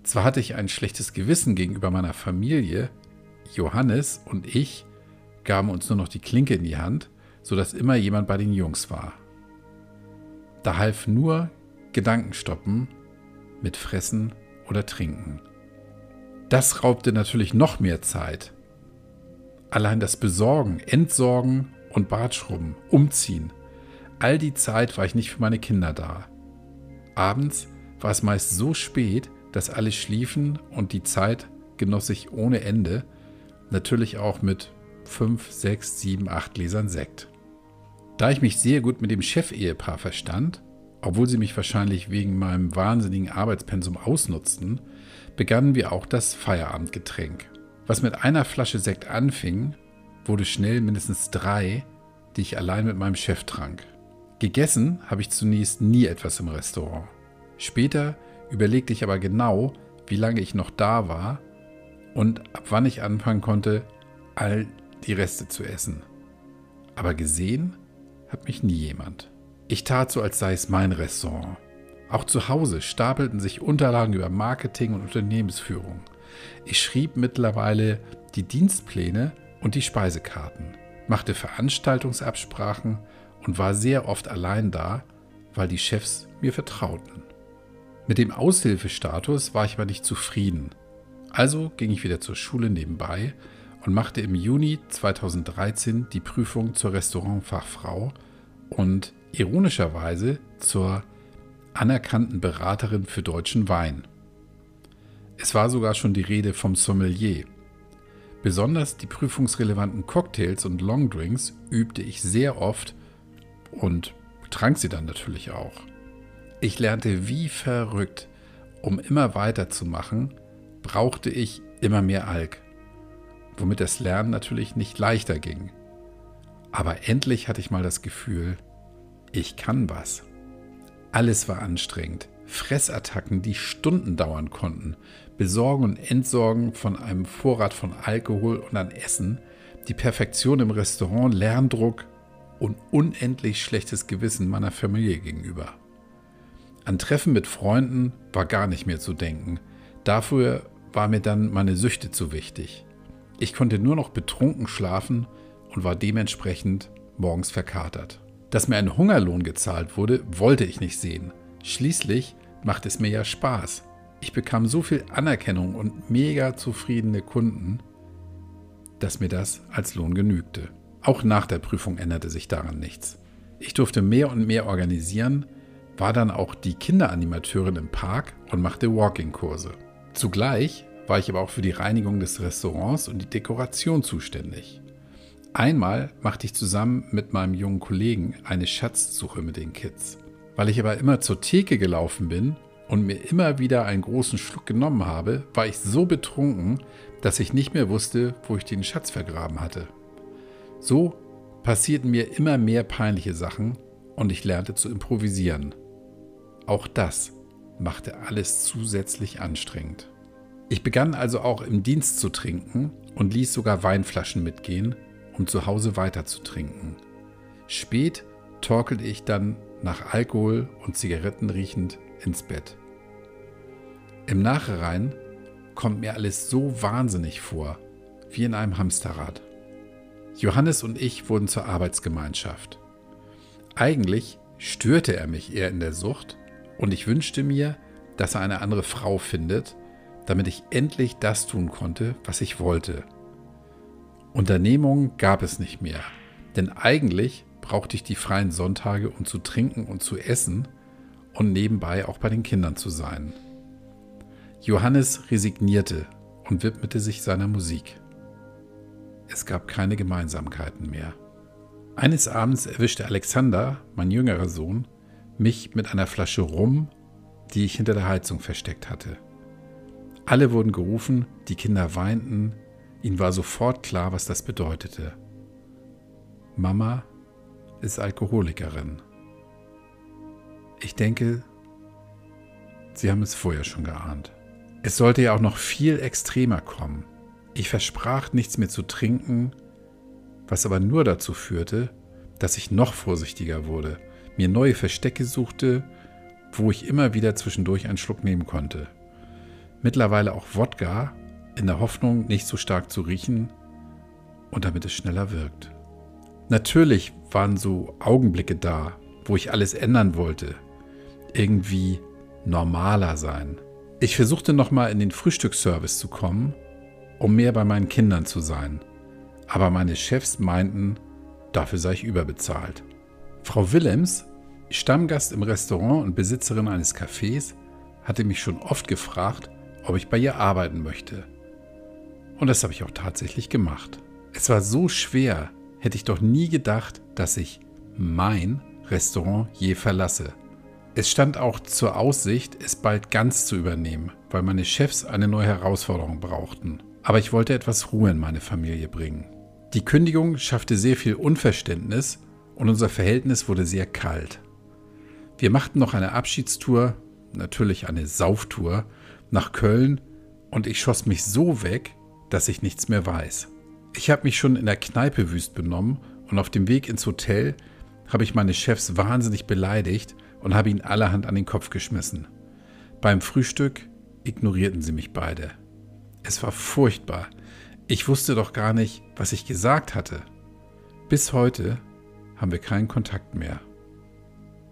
Zwar hatte ich ein schlechtes Gewissen gegenüber meiner Familie, Johannes und ich gaben uns nur noch die Klinke in die Hand, sodass immer jemand bei den Jungs war. Da half nur Gedankenstoppen mit Fressen oder Trinken. Das raubte natürlich noch mehr Zeit. Allein das Besorgen, Entsorgen und Bartschrubben, Umziehen. All die Zeit war ich nicht für meine Kinder da. Abends war es meist so spät, dass alle schliefen und die Zeit genoss ich ohne Ende, natürlich auch mit 5, 6, 7, 8 Gläsern Sekt. Da ich mich sehr gut mit dem Chefehepaar verstand, obwohl sie mich wahrscheinlich wegen meinem wahnsinnigen Arbeitspensum ausnutzten, begannen wir auch das Feierabendgetränk. Was mit einer Flasche Sekt anfing, wurde schnell mindestens drei, die ich allein mit meinem Chef trank. Gegessen habe ich zunächst nie etwas im Restaurant. Später überlegte ich aber genau, wie lange ich noch da war und ab wann ich anfangen konnte, all die Reste zu essen. Aber gesehen hat mich nie jemand. Ich tat so, als sei es mein Restaurant. Auch zu Hause stapelten sich Unterlagen über Marketing und Unternehmensführung. Ich schrieb mittlerweile die Dienstpläne und die Speisekarten, machte Veranstaltungsabsprachen und war sehr oft allein da, weil die Chefs mir vertrauten. Mit dem Aushilfestatus war ich aber nicht zufrieden. Also ging ich wieder zur Schule nebenbei und machte im Juni 2013 die Prüfung zur Restaurantfachfrau und ironischerweise zur anerkannten Beraterin für deutschen Wein. Es war sogar schon die Rede vom Sommelier. Besonders die prüfungsrelevanten Cocktails und Longdrinks übte ich sehr oft und trank sie dann natürlich auch. Ich lernte wie verrückt. Um immer weiterzumachen, brauchte ich immer mehr Alk, womit das Lernen natürlich nicht leichter ging. Aber endlich hatte ich mal das Gefühl, ich kann was. Alles war anstrengend. Fressattacken, die Stunden dauern konnten, Besorgen und Entsorgen von einem Vorrat von Alkohol und an Essen, die Perfektion im Restaurant, Lerndruck und unendlich schlechtes Gewissen meiner Familie gegenüber. An Treffen mit Freunden war gar nicht mehr zu denken. Dafür war mir dann meine Süchte zu wichtig. Ich konnte nur noch betrunken schlafen und war dementsprechend morgens verkatert. Dass mir ein Hungerlohn gezahlt wurde, wollte ich nicht sehen. Schließlich macht es mir ja Spaß. Ich bekam so viel Anerkennung und mega zufriedene Kunden, dass mir das als Lohn genügte. Auch nach der Prüfung änderte sich daran nichts. Ich durfte mehr und mehr organisieren, war dann auch die Kinderanimateurin im Park und machte Walking-Kurse. Zugleich war ich aber auch für die Reinigung des Restaurants und die Dekoration zuständig. Einmal machte ich zusammen mit meinem jungen Kollegen eine Schatzsuche mit den Kids. Weil ich aber immer zur Theke gelaufen bin und mir immer wieder einen großen Schluck genommen habe, war ich so betrunken, dass ich nicht mehr wusste, wo ich den Schatz vergraben hatte. So passierten mir immer mehr peinliche Sachen und ich lernte zu improvisieren. Auch das machte alles zusätzlich anstrengend. Ich begann also auch im Dienst zu trinken und ließ sogar Weinflaschen mitgehen, um zu Hause weiter zu trinken. Spät torkelte ich dann nach Alkohol und Zigaretten riechend ins Bett. Im Nachhinein kommt mir alles so wahnsinnig vor, wie in einem Hamsterrad. Johannes und ich wurden zur Arbeitsgemeinschaft. Eigentlich störte er mich eher in der Sucht, und ich wünschte mir, dass er eine andere Frau findet, damit ich endlich das tun konnte, was ich wollte. Unternehmungen gab es nicht mehr, denn eigentlich brauchte ich die freien Sonntage, um zu trinken und zu essen und nebenbei auch bei den Kindern zu sein. Johannes resignierte und widmete sich seiner Musik. Es gab keine Gemeinsamkeiten mehr. Eines Abends erwischte Alexander, mein jüngerer Sohn, mich mit einer Flasche Rum, die ich hinter der Heizung versteckt hatte. Alle wurden gerufen, die Kinder weinten, ihnen war sofort klar, was das bedeutete. Mama ist Alkoholikerin. Ich denke, Sie haben es vorher schon geahnt. Es sollte ja auch noch viel extremer kommen. Ich versprach nichts mehr zu trinken, was aber nur dazu führte, dass ich noch vorsichtiger wurde mir neue Verstecke suchte, wo ich immer wieder zwischendurch einen Schluck nehmen konnte. Mittlerweile auch Wodka, in der Hoffnung, nicht so stark zu riechen und damit es schneller wirkt. Natürlich waren so Augenblicke da, wo ich alles ändern wollte, irgendwie normaler sein. Ich versuchte nochmal in den Frühstücksservice zu kommen, um mehr bei meinen Kindern zu sein. Aber meine Chefs meinten, dafür sei ich überbezahlt. Frau Willems, Stammgast im Restaurant und Besitzerin eines Cafés, hatte mich schon oft gefragt, ob ich bei ihr arbeiten möchte. Und das habe ich auch tatsächlich gemacht. Es war so schwer, hätte ich doch nie gedacht, dass ich mein Restaurant je verlasse. Es stand auch zur Aussicht, es bald ganz zu übernehmen, weil meine Chefs eine neue Herausforderung brauchten. Aber ich wollte etwas Ruhe in meine Familie bringen. Die Kündigung schaffte sehr viel Unverständnis und unser Verhältnis wurde sehr kalt. Wir machten noch eine Abschiedstour, natürlich eine Sauftour, nach Köln und ich schoss mich so weg, dass ich nichts mehr weiß. Ich habe mich schon in der Kneipe wüst benommen und auf dem Weg ins Hotel habe ich meine Chefs wahnsinnig beleidigt und habe ihnen allerhand an den Kopf geschmissen. Beim Frühstück ignorierten sie mich beide. Es war furchtbar. Ich wusste doch gar nicht, was ich gesagt hatte. Bis heute haben wir keinen Kontakt mehr.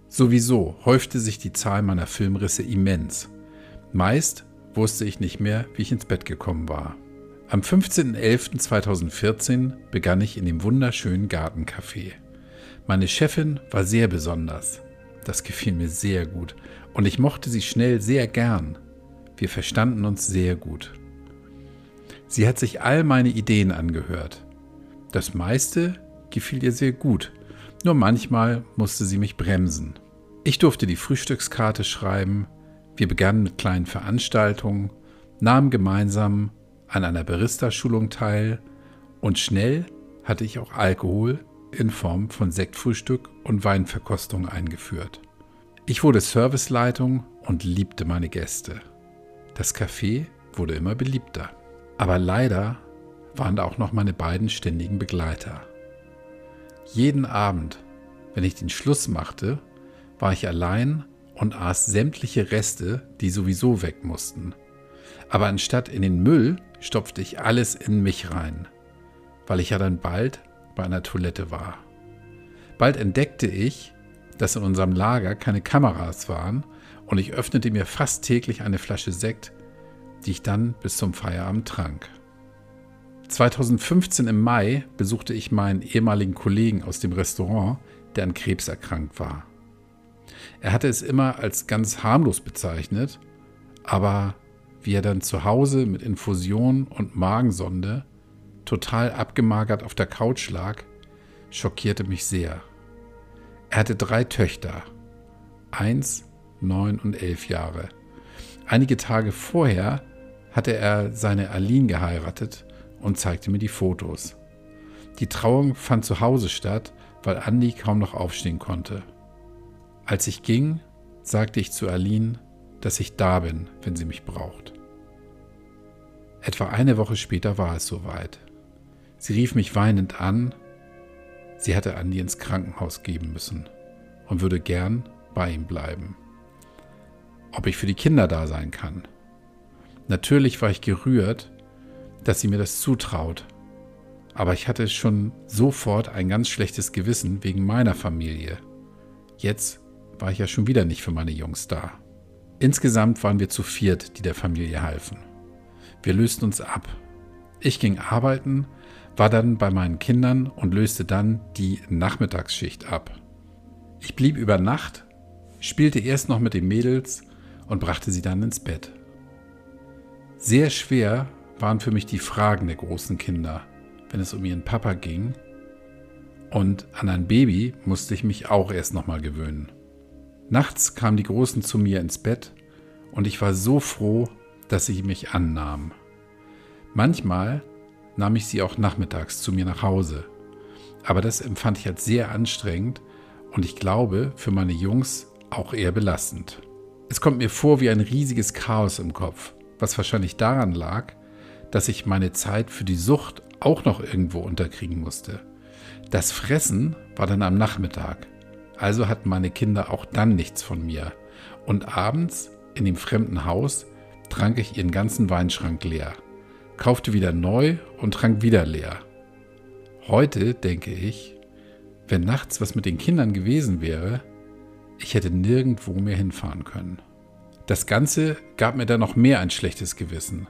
Sowieso häufte sich die Zahl meiner Filmrisse immens. Meist wusste ich nicht mehr, wie ich ins Bett gekommen war. Am 15.11.2014 begann ich in dem wunderschönen Gartencafé. Meine Chefin war sehr besonders. Das gefiel mir sehr gut und ich mochte sie schnell sehr gern. Wir verstanden uns sehr gut. Sie hat sich all meine Ideen angehört. Das meiste gefiel ihr sehr gut, nur manchmal musste sie mich bremsen. Ich durfte die Frühstückskarte schreiben, wir begannen mit kleinen Veranstaltungen, nahmen gemeinsam an einer Barista-Schulung teil und schnell hatte ich auch Alkohol in Form von Sektfrühstück und Weinverkostung eingeführt. Ich wurde Serviceleitung und liebte meine Gäste. Das Café wurde immer beliebter. Aber leider waren da auch noch meine beiden ständigen Begleiter. Jeden Abend, wenn ich den Schluss machte, war ich allein und aß sämtliche Reste, die sowieso weg mussten. Aber anstatt in den Müll stopfte ich alles in mich rein, weil ich ja dann bald bei einer Toilette war. Bald entdeckte ich, dass in unserem Lager keine Kameras waren und ich öffnete mir fast täglich eine Flasche Sekt, die ich dann bis zum Feierabend trank. 2015 im Mai besuchte ich meinen ehemaligen Kollegen aus dem Restaurant, der an Krebs erkrankt war. Er hatte es immer als ganz harmlos bezeichnet, aber wie er dann zu Hause mit Infusion und Magensonde total abgemagert auf der Couch lag, schockierte mich sehr. Er hatte drei Töchter, eins, neun und elf Jahre. Einige Tage vorher hatte er seine Aline geheiratet und zeigte mir die Fotos. Die Trauung fand zu Hause statt, weil Andi kaum noch aufstehen konnte. Als ich ging, sagte ich zu Aline, dass ich da bin, wenn sie mich braucht. Etwa eine Woche später war es soweit. Sie rief mich weinend an. Sie hatte Andi ins Krankenhaus geben müssen und würde gern bei ihm bleiben. Ob ich für die Kinder da sein kann. Natürlich war ich gerührt, dass sie mir das zutraut. Aber ich hatte schon sofort ein ganz schlechtes Gewissen wegen meiner Familie. Jetzt war ich ja schon wieder nicht für meine Jungs da. Insgesamt waren wir zu viert, die der Familie halfen. Wir lösten uns ab. Ich ging arbeiten, war dann bei meinen Kindern und löste dann die Nachmittagsschicht ab. Ich blieb über Nacht, spielte erst noch mit den Mädels und brachte sie dann ins Bett. Sehr schwer waren für mich die Fragen der großen Kinder, wenn es um ihren Papa ging. Und an ein Baby musste ich mich auch erst nochmal gewöhnen. Nachts kamen die Großen zu mir ins Bett und ich war so froh, dass sie mich annahmen. Manchmal nahm ich sie auch nachmittags zu mir nach Hause, aber das empfand ich als sehr anstrengend und ich glaube für meine Jungs auch eher belastend. Es kommt mir vor wie ein riesiges Chaos im Kopf, was wahrscheinlich daran lag, dass ich meine Zeit für die Sucht auch noch irgendwo unterkriegen musste. Das Fressen war dann am Nachmittag, also hatten meine Kinder auch dann nichts von mir. Und abends in dem fremden Haus trank ich ihren ganzen Weinschrank leer, kaufte wieder neu und trank wieder leer. Heute denke ich, wenn nachts was mit den Kindern gewesen wäre, Ich hätte nirgendwo mehr hinfahren können. Das Ganze gab mir dann noch mehr ein schlechtes Gewissen,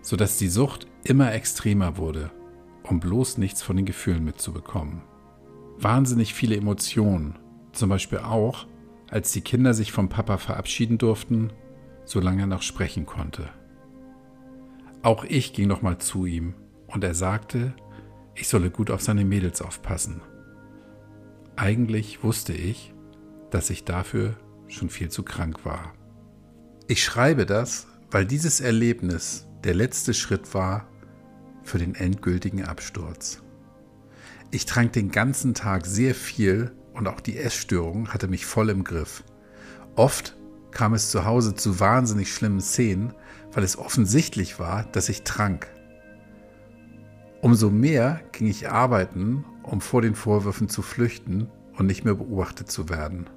sodass die Sucht immer extremer wurde, um bloß nichts von den Gefühlen mitzubekommen. Wahnsinnig viele Emotionen, zum Beispiel auch, als die Kinder sich vom Papa verabschieden durften, solange er noch sprechen konnte. Auch ich ging nochmal zu ihm und er sagte, ich solle gut auf seine Mädels aufpassen. Eigentlich wusste ich, dass ich dafür schon viel zu krank war. Ich schreibe das, weil dieses Erlebnis der letzte Schritt war für den endgültigen Absturz. Ich trank den ganzen Tag sehr viel und auch die Essstörung hatte mich voll im Griff. Oft kam es zu Hause zu wahnsinnig schlimmen Szenen, weil es offensichtlich war, dass ich trank. Umso mehr ging ich arbeiten, um vor den Vorwürfen zu flüchten und nicht mehr beobachtet zu werden.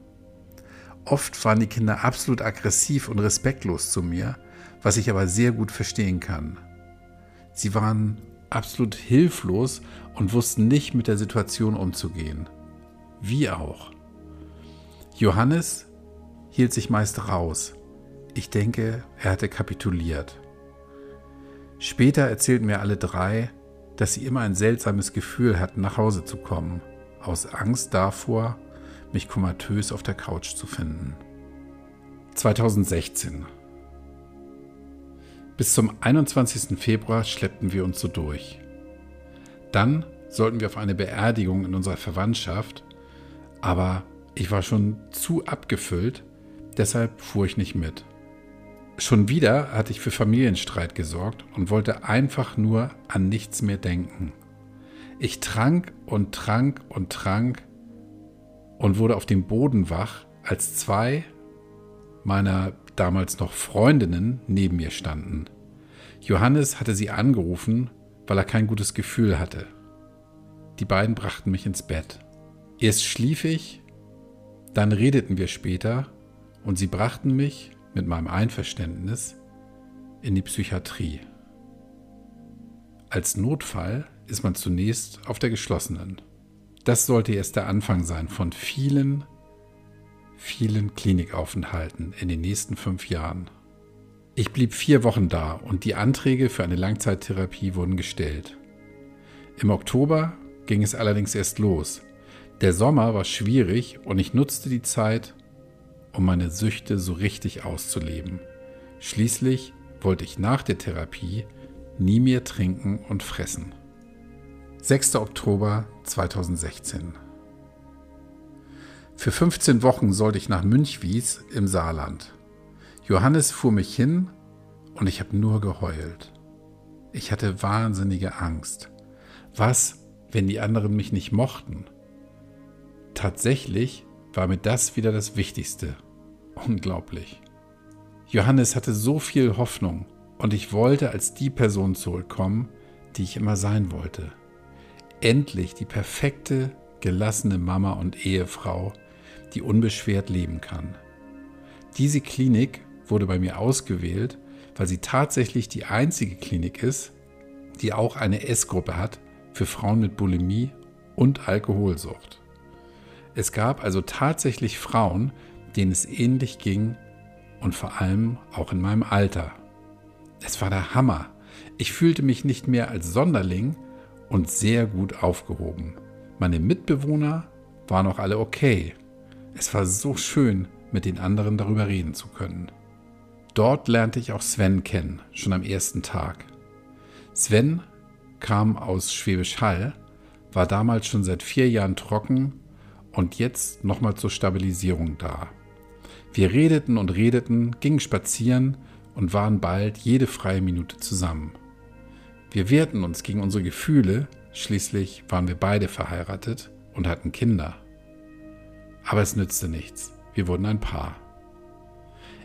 Oft waren die Kinder absolut aggressiv und respektlos zu mir, was ich aber sehr gut verstehen kann. Sie waren absolut hilflos und wussten nicht mit der Situation umzugehen. Wie auch. Johannes hielt sich meist raus. Ich denke, er hatte kapituliert. Später erzählten mir alle drei, dass sie immer ein seltsames Gefühl hatten, nach Hause zu kommen, aus Angst davor, mich komatös auf der Couch zu finden. 2016 Bis zum 21. Februar schleppten wir uns so durch. Dann sollten wir auf eine Beerdigung in unserer Verwandtschaft, aber ich war schon zu abgefüllt, Deshalb fuhr ich nicht mit. Schon wieder hatte ich für Familienstreit gesorgt und wollte einfach nur an nichts mehr denken. Ich trank und trank und trank und wurde auf dem Boden wach, als zwei meiner damals noch Freundinnen neben mir standen. Johannes hatte sie angerufen, weil er kein gutes Gefühl hatte. Die beiden brachten mich ins Bett. Erst schlief ich, dann redeten wir später und sie brachten mich mit meinem Einverständnis in die Psychiatrie. Als Notfall ist man zunächst auf der geschlossenen. Das sollte erst der Anfang sein von vielen, vielen Klinikaufenthalten in den nächsten fünf Jahren. Ich blieb vier Wochen da und die Anträge für eine Langzeittherapie wurden gestellt. Im Oktober ging es allerdings erst los. Der Sommer war schwierig und ich nutzte die Zeit, um meine Süchte so richtig auszuleben. Schließlich wollte ich nach der Therapie nie mehr trinken und fressen. 6. Oktober 2016 Für 15 Wochen sollte ich nach Münchwies im Saarland. Johannes fuhr mich hin und ich habe nur geheult. Ich hatte wahnsinnige Angst. Was, wenn die anderen mich nicht mochten? Tatsächlich war mir das wieder das Wichtigste. Unglaublich. Johannes hatte so viel Hoffnung und ich wollte als die Person zurückkommen, die ich immer sein wollte. Endlich die perfekte, gelassene Mama und Ehefrau, die unbeschwert leben kann. Diese Klinik wurde bei mir ausgewählt, weil sie tatsächlich die einzige Klinik ist, die auch eine S-Gruppe hat für Frauen mit Bulimie und Alkoholsucht. Es gab also tatsächlich Frauen, denen es ähnlich ging und vor allem auch in meinem Alter. Es war der Hammer. Ich fühlte mich nicht mehr als Sonderling und sehr gut aufgehoben. Meine Mitbewohner waren auch alle okay. Es war so schön, mit den anderen darüber reden zu können. Dort lernte ich auch Sven kennen, schon am ersten Tag. Sven kam aus Schwäbisch Hall, war damals schon seit vier Jahren trocken und jetzt nochmal zur Stabilisierung da. Wir redeten und redeten, gingen spazieren und waren bald jede freie Minute zusammen. Wir wehrten uns gegen unsere Gefühle, schließlich waren wir beide verheiratet und hatten Kinder. Aber es nützte nichts, wir wurden ein Paar.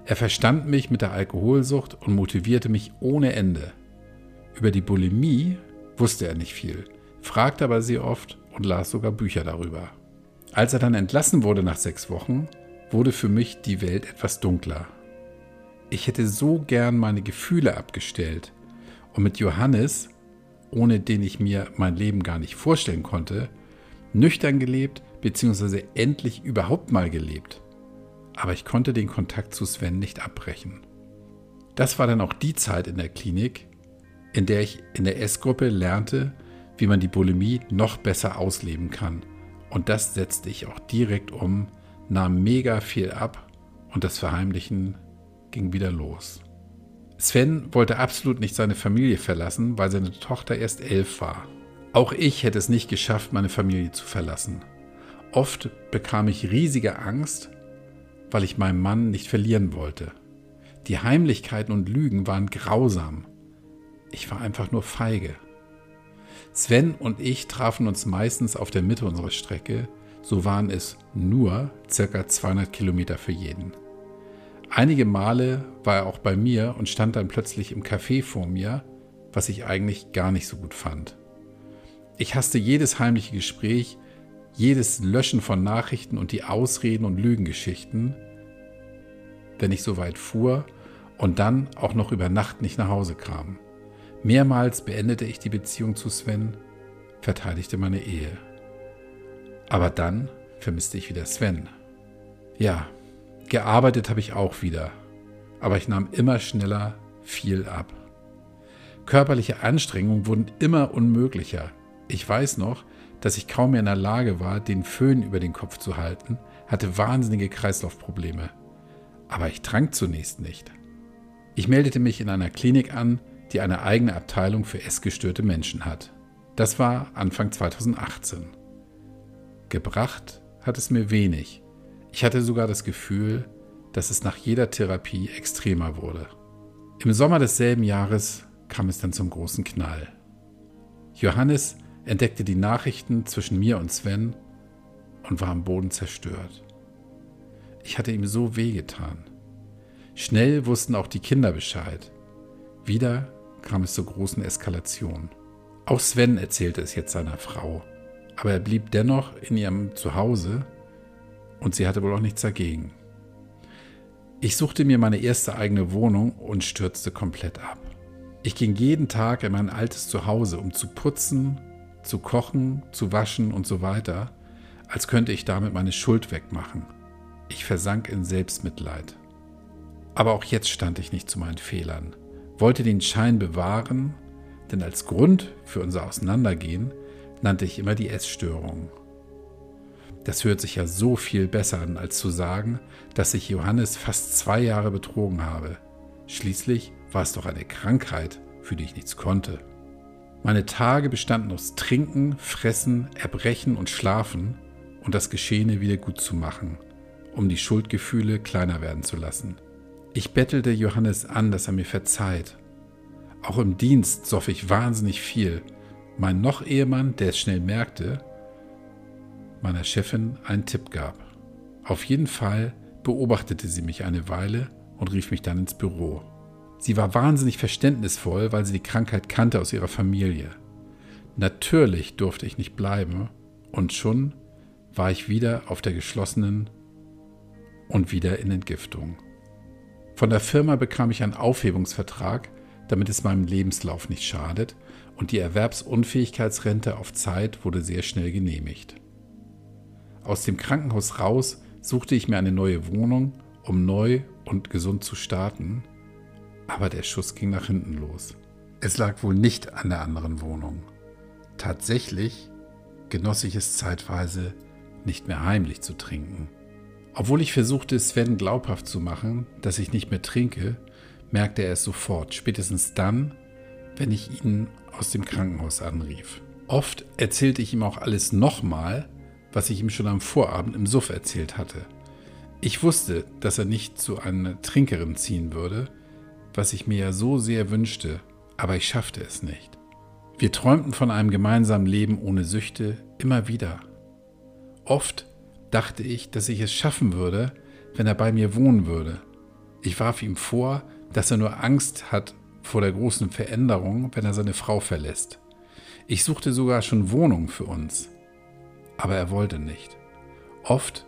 Er verstand mich mit der Alkoholsucht und motivierte mich ohne Ende. Über die Bulimie wusste er nicht viel, fragte aber sehr oft und las sogar Bücher darüber. Als er dann entlassen wurde nach sechs Wochen, wurde für mich die Welt etwas dunkler. Ich hätte so gern meine Gefühle abgestellt und mit Johannes, ohne den ich mir mein Leben gar nicht vorstellen konnte, nüchtern gelebt bzw. endlich überhaupt mal gelebt. aber ich konnte den Kontakt zu Sven nicht abbrechen. Das war dann auch die Zeit in der Klinik, in der ich in der S-Gruppe lernte, wie man die Bulimie noch besser ausleben kann. Und das setzte ich auch direkt um, nahm mega viel ab und das Verheimlichen ging wieder los. Sven wollte absolut nicht seine Familie verlassen, weil seine Tochter erst elf war. Auch ich hätte es nicht geschafft, meine Familie zu verlassen. Oft bekam ich riesige Angst, weil ich meinen Mann nicht verlieren wollte. Die Heimlichkeiten und Lügen waren grausam. Ich war einfach nur feige. Sven und ich trafen uns meistens auf der Mitte unserer Strecke, so waren es nur circa 200 Kilometer für jeden. Einige Male war er auch bei mir und stand dann plötzlich im Café vor mir, was ich eigentlich gar nicht so gut fand. Ich hasste jedes heimliche Gespräch, jedes Löschen von Nachrichten und die Ausreden und Lügengeschichten, wenn ich so weit fuhr und dann auch noch über Nacht nicht nach Hause kam. Mehrmals beendete ich die Beziehung zu Sven, verteidigte meine Ehe. Aber dann vermisste ich wieder Sven. Ja, gearbeitet habe ich auch wieder, aber ich nahm immer schneller viel ab. Körperliche Anstrengungen wurden immer unmöglicher. Ich weiß noch, dass ich kaum mehr in der Lage war, den Föhn über den Kopf zu halten, hatte wahnsinnige Kreislaufprobleme. Aber ich trank zunächst nicht. Ich meldete mich in einer Klinik an, die eine eigene Abteilung für essgestörte Menschen hat. Das war Anfang 2018. Gebracht hat es mir wenig. Ich hatte sogar das Gefühl, dass es nach jeder Therapie extremer wurde. Im Sommer desselben Jahres kam es dann zum großen Knall. Johannes entdeckte die Nachrichten zwischen mir und Sven und war am Boden zerstört. Ich hatte ihm so wehgetan. Schnell wussten auch die Kinder Bescheid. Wieder kam es zur großen Eskalation. Auch Sven erzählte es jetzt seiner Frau, aber er blieb dennoch in ihrem Zuhause und sie hatte wohl auch nichts dagegen. Ich suchte mir meine erste eigene Wohnung und stürzte komplett ab. Ich ging jeden Tag in mein altes Zuhause, um zu putzen, zu kochen, zu waschen und so weiter, als könnte ich damit meine Schuld wegmachen. Ich versank in Selbstmitleid. Aber auch jetzt stand ich nicht zu meinen Fehlern wollte den Schein bewahren, denn als Grund für unser Auseinandergehen nannte ich immer die Essstörung. Das hört sich ja so viel besser an, als zu sagen, dass ich Johannes fast zwei Jahre betrogen habe. Schließlich war es doch eine Krankheit, für die ich nichts konnte. Meine Tage bestanden aus Trinken, Fressen, Erbrechen und Schlafen und das Geschehene wieder gut zu machen, um die Schuldgefühle kleiner werden zu lassen. Ich bettelte Johannes an, dass er mir verzeiht. Auch im Dienst soff ich wahnsinnig viel. Mein Noch-Ehemann, der es schnell merkte, meiner Chefin einen Tipp gab. Auf jeden Fall beobachtete sie mich eine Weile und rief mich dann ins Büro. Sie war wahnsinnig verständnisvoll, weil sie die Krankheit kannte aus ihrer Familie. Natürlich durfte ich nicht bleiben und schon war ich wieder auf der geschlossenen und wieder in Entgiftung. Von der Firma bekam ich einen Aufhebungsvertrag, damit es meinem Lebenslauf nicht schadet, und die Erwerbsunfähigkeitsrente auf Zeit wurde sehr schnell genehmigt. Aus dem Krankenhaus raus suchte ich mir eine neue Wohnung, um neu und gesund zu starten, aber der Schuss ging nach hinten los. Es lag wohl nicht an der anderen Wohnung. Tatsächlich genoss ich es zeitweise, nicht mehr heimlich zu trinken. Obwohl ich versuchte, Sven glaubhaft zu machen, dass ich nicht mehr trinke, merkte er es sofort, spätestens dann, wenn ich ihn aus dem Krankenhaus anrief. Oft erzählte ich ihm auch alles nochmal, was ich ihm schon am Vorabend im Suff erzählt hatte. Ich wusste, dass er nicht zu einer Trinkerin ziehen würde, was ich mir ja so sehr wünschte, aber ich schaffte es nicht. Wir träumten von einem gemeinsamen Leben ohne Süchte immer wieder. Oft dachte ich, dass ich es schaffen würde, wenn er bei mir wohnen würde. Ich warf ihm vor, dass er nur Angst hat vor der großen Veränderung, wenn er seine Frau verlässt. Ich suchte sogar schon Wohnungen für uns. Aber er wollte nicht. Oft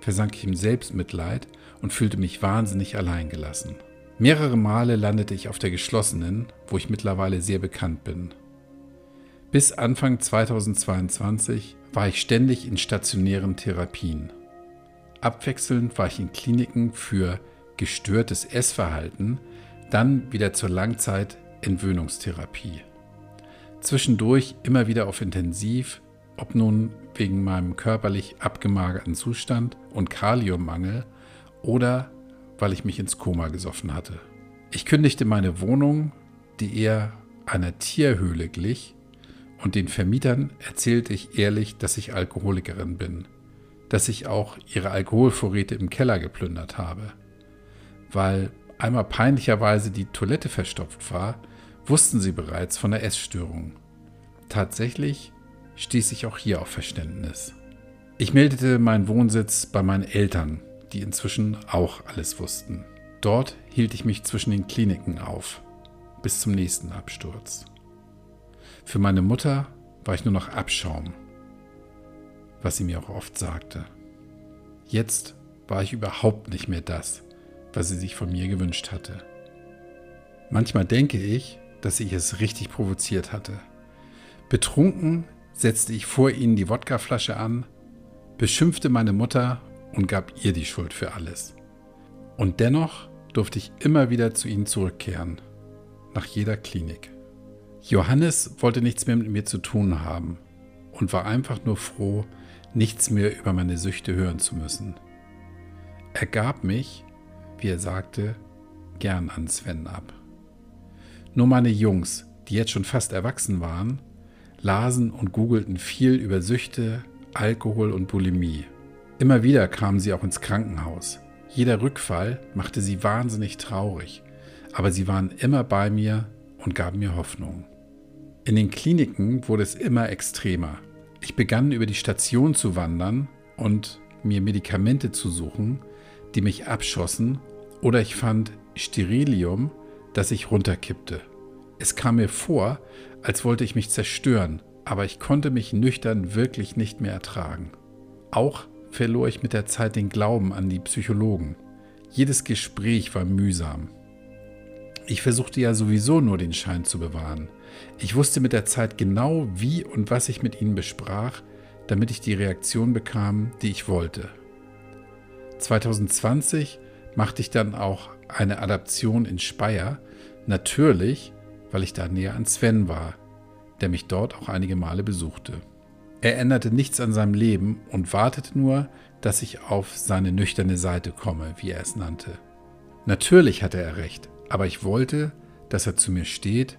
versank ich im Selbstmitleid und fühlte mich wahnsinnig alleingelassen. Mehrere Male landete ich auf der geschlossenen, wo ich mittlerweile sehr bekannt bin. Bis Anfang 2022 war ich ständig in stationären Therapien. Abwechselnd war ich in Kliniken für gestörtes Essverhalten, dann wieder zur Langzeit-Entwöhnungstherapie. Zwischendurch immer wieder auf Intensiv, ob nun wegen meinem körperlich abgemagerten Zustand und Kaliummangel oder weil ich mich ins Koma gesoffen hatte. Ich kündigte meine Wohnung, die eher einer Tierhöhle glich, und den Vermietern erzählte ich ehrlich, dass ich Alkoholikerin bin, dass ich auch ihre Alkoholvorräte im Keller geplündert habe. Weil einmal peinlicherweise die Toilette verstopft war, wussten sie bereits von der Essstörung. Tatsächlich stieß ich auch hier auf Verständnis. Ich meldete meinen Wohnsitz bei meinen Eltern, die inzwischen auch alles wussten. Dort hielt ich mich zwischen den Kliniken auf, bis zum nächsten Absturz. Für meine Mutter war ich nur noch Abschaum, was sie mir auch oft sagte. Jetzt war ich überhaupt nicht mehr das, was sie sich von mir gewünscht hatte. Manchmal denke ich, dass ich es richtig provoziert hatte. Betrunken setzte ich vor ihnen die Wodkaflasche an, beschimpfte meine Mutter und gab ihr die Schuld für alles. Und dennoch durfte ich immer wieder zu ihnen zurückkehren, nach jeder Klinik. Johannes wollte nichts mehr mit mir zu tun haben und war einfach nur froh, nichts mehr über meine Süchte hören zu müssen. Er gab mich, wie er sagte, gern an Sven ab. Nur meine Jungs, die jetzt schon fast erwachsen waren, lasen und googelten viel über Süchte, Alkohol und Bulimie. Immer wieder kamen sie auch ins Krankenhaus. Jeder Rückfall machte sie wahnsinnig traurig, aber sie waren immer bei mir und gaben mir Hoffnung. In den Kliniken wurde es immer extremer. Ich begann über die Station zu wandern und mir Medikamente zu suchen, die mich abschossen, oder ich fand Sterilium, das ich runterkippte. Es kam mir vor, als wollte ich mich zerstören, aber ich konnte mich nüchtern wirklich nicht mehr ertragen. Auch verlor ich mit der Zeit den Glauben an die Psychologen. Jedes Gespräch war mühsam. Ich versuchte ja sowieso nur den Schein zu bewahren. Ich wusste mit der Zeit genau, wie und was ich mit ihnen besprach, damit ich die Reaktion bekam, die ich wollte. 2020 machte ich dann auch eine Adaption in Speyer, natürlich, weil ich da näher an Sven war, der mich dort auch einige Male besuchte. Er änderte nichts an seinem Leben und wartete nur, dass ich auf seine nüchterne Seite komme, wie er es nannte. Natürlich hatte er recht, aber ich wollte, dass er zu mir steht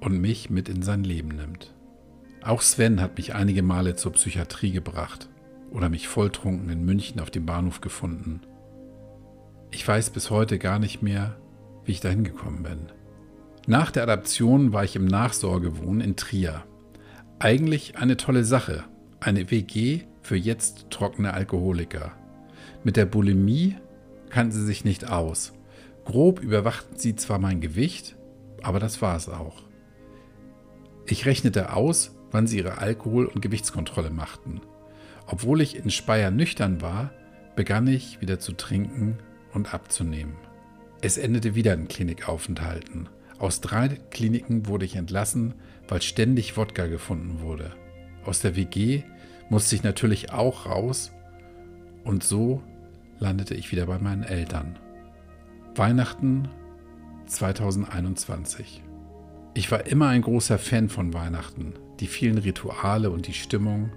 und mich mit in sein Leben nimmt. Auch Sven hat mich einige Male zur Psychiatrie gebracht oder mich volltrunken in München auf dem Bahnhof gefunden. Ich weiß bis heute gar nicht mehr, wie ich dahin gekommen bin. Nach der Adaption war ich im Nachsorgewohnen in Trier. Eigentlich eine tolle Sache. Eine WG für jetzt trockene Alkoholiker. Mit der Bulimie kannten sie sich nicht aus. Grob überwachten sie zwar mein Gewicht, aber das war es auch. Ich rechnete aus, wann sie ihre Alkohol- und Gewichtskontrolle machten. Obwohl ich in Speyer nüchtern war, begann ich wieder zu trinken und abzunehmen. Es endete wieder in Klinikaufenthalten. Aus drei Kliniken wurde ich entlassen, weil ständig Wodka gefunden wurde. Aus der WG musste ich natürlich auch raus und so landete ich wieder bei meinen Eltern. Weihnachten 2021. Ich war immer ein großer Fan von Weihnachten, die vielen Rituale und die Stimmung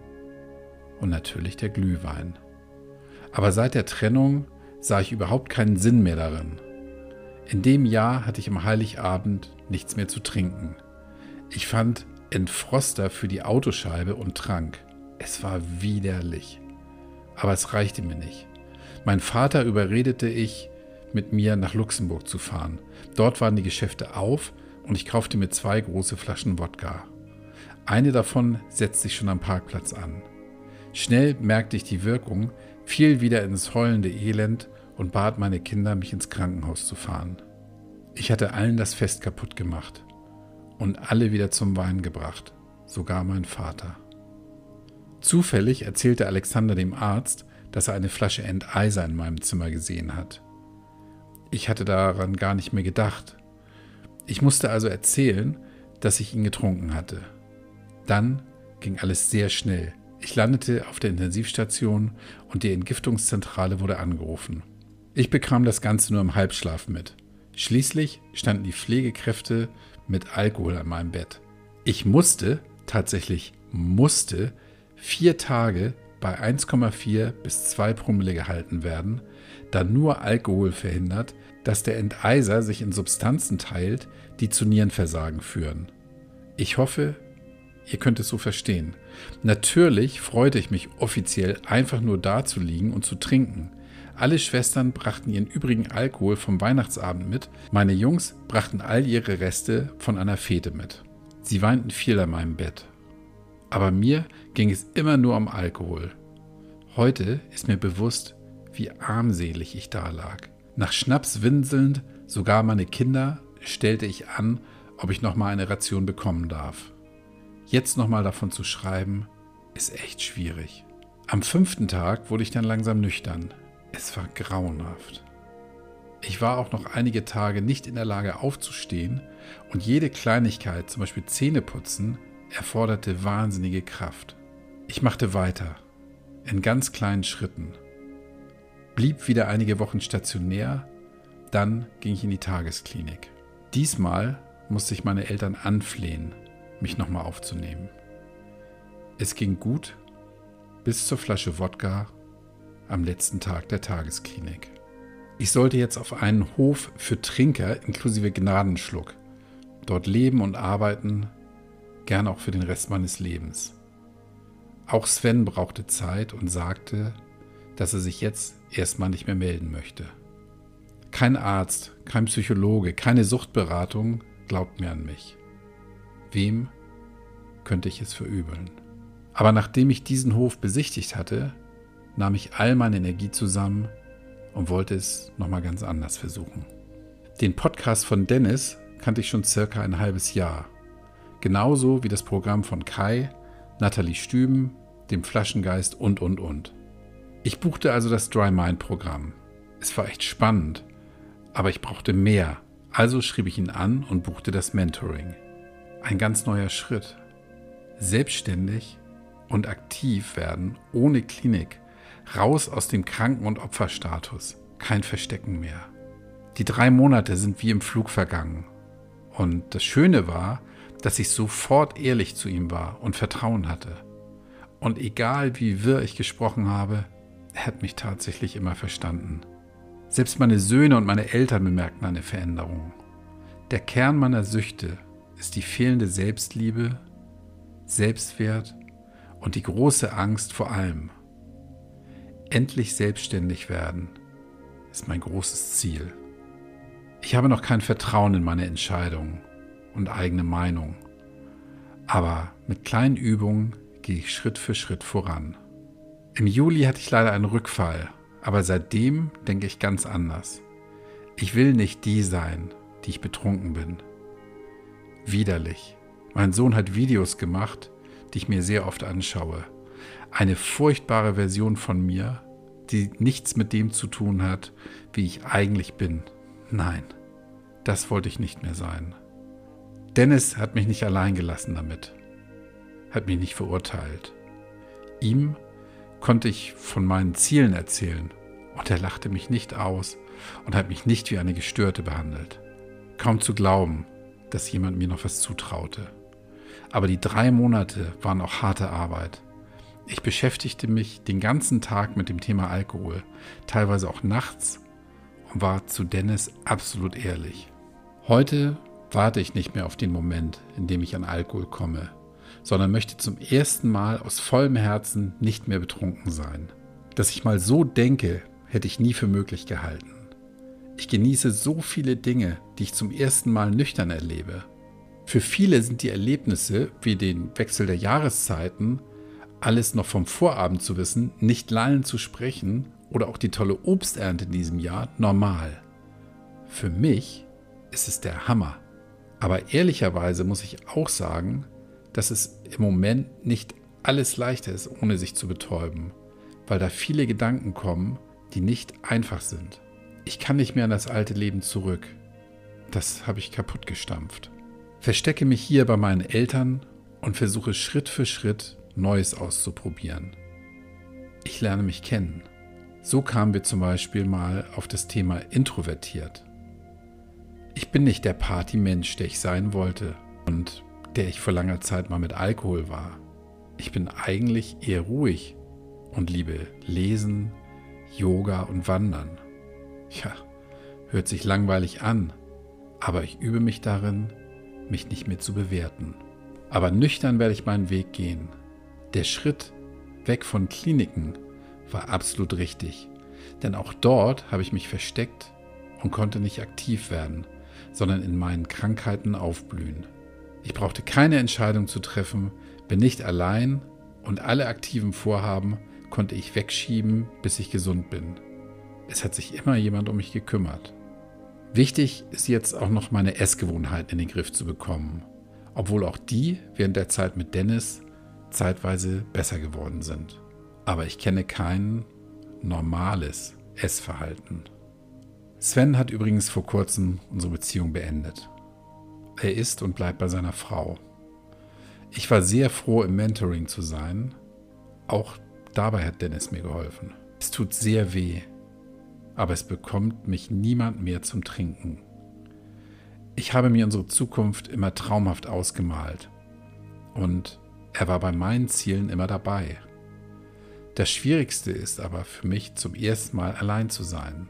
und natürlich der Glühwein. Aber seit der Trennung sah ich überhaupt keinen Sinn mehr darin. In dem Jahr hatte ich am Heiligabend nichts mehr zu trinken. Ich fand Entfroster für die Autoscheibe und trank. Es war widerlich. Aber es reichte mir nicht. Mein Vater überredete ich, mit mir nach Luxemburg zu fahren. Dort waren die Geschäfte auf und ich kaufte mir zwei große Flaschen Wodka. Eine davon setzte ich schon am Parkplatz an. Schnell merkte ich die Wirkung, fiel wieder ins heulende Elend und bat meine Kinder, mich ins Krankenhaus zu fahren. Ich hatte allen das Fest kaputt gemacht und alle wieder zum Weinen gebracht, sogar mein Vater. Zufällig erzählte Alexander dem Arzt, dass er eine Flasche Enteiser in meinem Zimmer gesehen hat. Ich hatte daran gar nicht mehr gedacht. Ich musste also erzählen, dass ich ihn getrunken hatte. Dann ging alles sehr schnell. Ich landete auf der Intensivstation und die Entgiftungszentrale wurde angerufen. Ich bekam das Ganze nur im Halbschlaf mit. Schließlich standen die Pflegekräfte mit Alkohol an meinem Bett. Ich musste, tatsächlich musste, vier Tage bei 1,4 bis 2 Promille gehalten werden, da nur Alkohol verhindert, dass der Enteiser sich in Substanzen teilt, die zu Nierenversagen führen. Ich hoffe, ihr könnt es so verstehen. Natürlich freute ich mich offiziell einfach nur da zu liegen und zu trinken. Alle Schwestern brachten ihren übrigen Alkohol vom Weihnachtsabend mit, meine Jungs brachten all ihre Reste von einer Fete mit. Sie weinten viel an meinem Bett. Aber mir ging es immer nur um Alkohol. Heute ist mir bewusst, wie armselig ich da lag. Nach Schnaps winselnd, sogar meine Kinder, stellte ich an, ob ich noch mal eine Ration bekommen darf. Jetzt noch mal davon zu schreiben, ist echt schwierig. Am fünften Tag wurde ich dann langsam nüchtern. Es war grauenhaft. Ich war auch noch einige Tage nicht in der Lage aufzustehen und jede Kleinigkeit, zum Beispiel Zähneputzen, erforderte wahnsinnige Kraft. Ich machte weiter, in ganz kleinen Schritten, blieb wieder einige Wochen stationär, dann ging ich in die Tagesklinik. Diesmal musste ich meine Eltern anflehen, mich nochmal aufzunehmen. Es ging gut bis zur Flasche Wodka am letzten Tag der Tagesklinik. Ich sollte jetzt auf einen Hof für Trinker inklusive Gnadenschluck. Dort leben und arbeiten, gern auch für den Rest meines Lebens. Auch Sven brauchte Zeit und sagte, dass er sich jetzt erstmal nicht mehr melden möchte. Kein Arzt, kein Psychologe, keine Suchtberatung glaubt mehr an mich. Wem könnte ich es verübeln? Aber nachdem ich diesen Hof besichtigt hatte, nahm ich all meine Energie zusammen und wollte es nochmal ganz anders versuchen. Den Podcast von Dennis kannte ich schon circa ein halbes Jahr. Genauso wie das Programm von Kai, Nathalie Stüben, dem Flaschengeist und, und, und. Ich buchte also das Dry Mind Programm. Es war echt spannend, aber ich brauchte mehr. Also schrieb ich ihn an und buchte das Mentoring. Ein ganz neuer Schritt. Selbstständig und aktiv werden ohne Klinik. Raus aus dem Kranken- und Opferstatus. Kein Verstecken mehr. Die drei Monate sind wie im Flug vergangen. Und das Schöne war, dass ich sofort ehrlich zu ihm war und Vertrauen hatte. Und egal wie wirr ich gesprochen habe, er hat mich tatsächlich immer verstanden. Selbst meine Söhne und meine Eltern bemerkten eine Veränderung. Der Kern meiner Süchte ist die fehlende Selbstliebe, Selbstwert und die große Angst vor allem. Endlich selbstständig werden ist mein großes Ziel. Ich habe noch kein Vertrauen in meine Entscheidungen und eigene Meinung, aber mit kleinen Übungen gehe ich Schritt für Schritt voran. Im Juli hatte ich leider einen Rückfall, aber seitdem denke ich ganz anders. Ich will nicht die sein, die ich betrunken bin. Widerlich. Mein Sohn hat Videos gemacht, die ich mir sehr oft anschaue. Eine furchtbare Version von mir, die nichts mit dem zu tun hat, wie ich eigentlich bin. Nein, das wollte ich nicht mehr sein. Dennis hat mich nicht allein gelassen damit hat mich nicht verurteilt. Ihm konnte ich von meinen Zielen erzählen und er lachte mich nicht aus und hat mich nicht wie eine Gestörte behandelt. Kaum zu glauben, dass jemand mir noch was zutraute. Aber die drei Monate waren auch harte Arbeit. Ich beschäftigte mich den ganzen Tag mit dem Thema Alkohol, teilweise auch nachts und war zu Dennis absolut ehrlich. Heute warte ich nicht mehr auf den Moment, in dem ich an Alkohol komme sondern möchte zum ersten Mal aus vollem Herzen nicht mehr betrunken sein. Dass ich mal so denke, hätte ich nie für möglich gehalten. Ich genieße so viele Dinge, die ich zum ersten Mal nüchtern erlebe. Für viele sind die Erlebnisse, wie den Wechsel der Jahreszeiten, alles noch vom Vorabend zu wissen, nicht lallen zu sprechen oder auch die tolle Obsternte in diesem Jahr normal. Für mich ist es der Hammer. Aber ehrlicherweise muss ich auch sagen, dass es im Moment nicht alles leichter ist, ohne sich zu betäuben, weil da viele Gedanken kommen, die nicht einfach sind. Ich kann nicht mehr an das alte Leben zurück. Das habe ich kaputt gestampft. Verstecke mich hier bei meinen Eltern und versuche Schritt für Schritt Neues auszuprobieren. Ich lerne mich kennen. So kamen wir zum Beispiel mal auf das Thema introvertiert. Ich bin nicht der Partymensch, der ich sein wollte und der ich vor langer Zeit mal mit Alkohol war. Ich bin eigentlich eher ruhig und liebe Lesen, Yoga und Wandern. Ja, hört sich langweilig an, aber ich übe mich darin, mich nicht mehr zu bewerten. Aber nüchtern werde ich meinen Weg gehen. Der Schritt weg von Kliniken war absolut richtig, denn auch dort habe ich mich versteckt und konnte nicht aktiv werden, sondern in meinen Krankheiten aufblühen. Ich brauchte keine Entscheidung zu treffen, bin nicht allein und alle aktiven Vorhaben konnte ich wegschieben, bis ich gesund bin. Es hat sich immer jemand um mich gekümmert. Wichtig ist jetzt auch noch meine Essgewohnheiten in den Griff zu bekommen, obwohl auch die während der Zeit mit Dennis zeitweise besser geworden sind. Aber ich kenne kein normales Essverhalten. Sven hat übrigens vor kurzem unsere Beziehung beendet. Er ist und bleibt bei seiner Frau. Ich war sehr froh, im Mentoring zu sein. Auch dabei hat Dennis mir geholfen. Es tut sehr weh, aber es bekommt mich niemand mehr zum Trinken. Ich habe mir unsere Zukunft immer traumhaft ausgemalt und er war bei meinen Zielen immer dabei. Das Schwierigste ist aber für mich zum ersten Mal allein zu sein.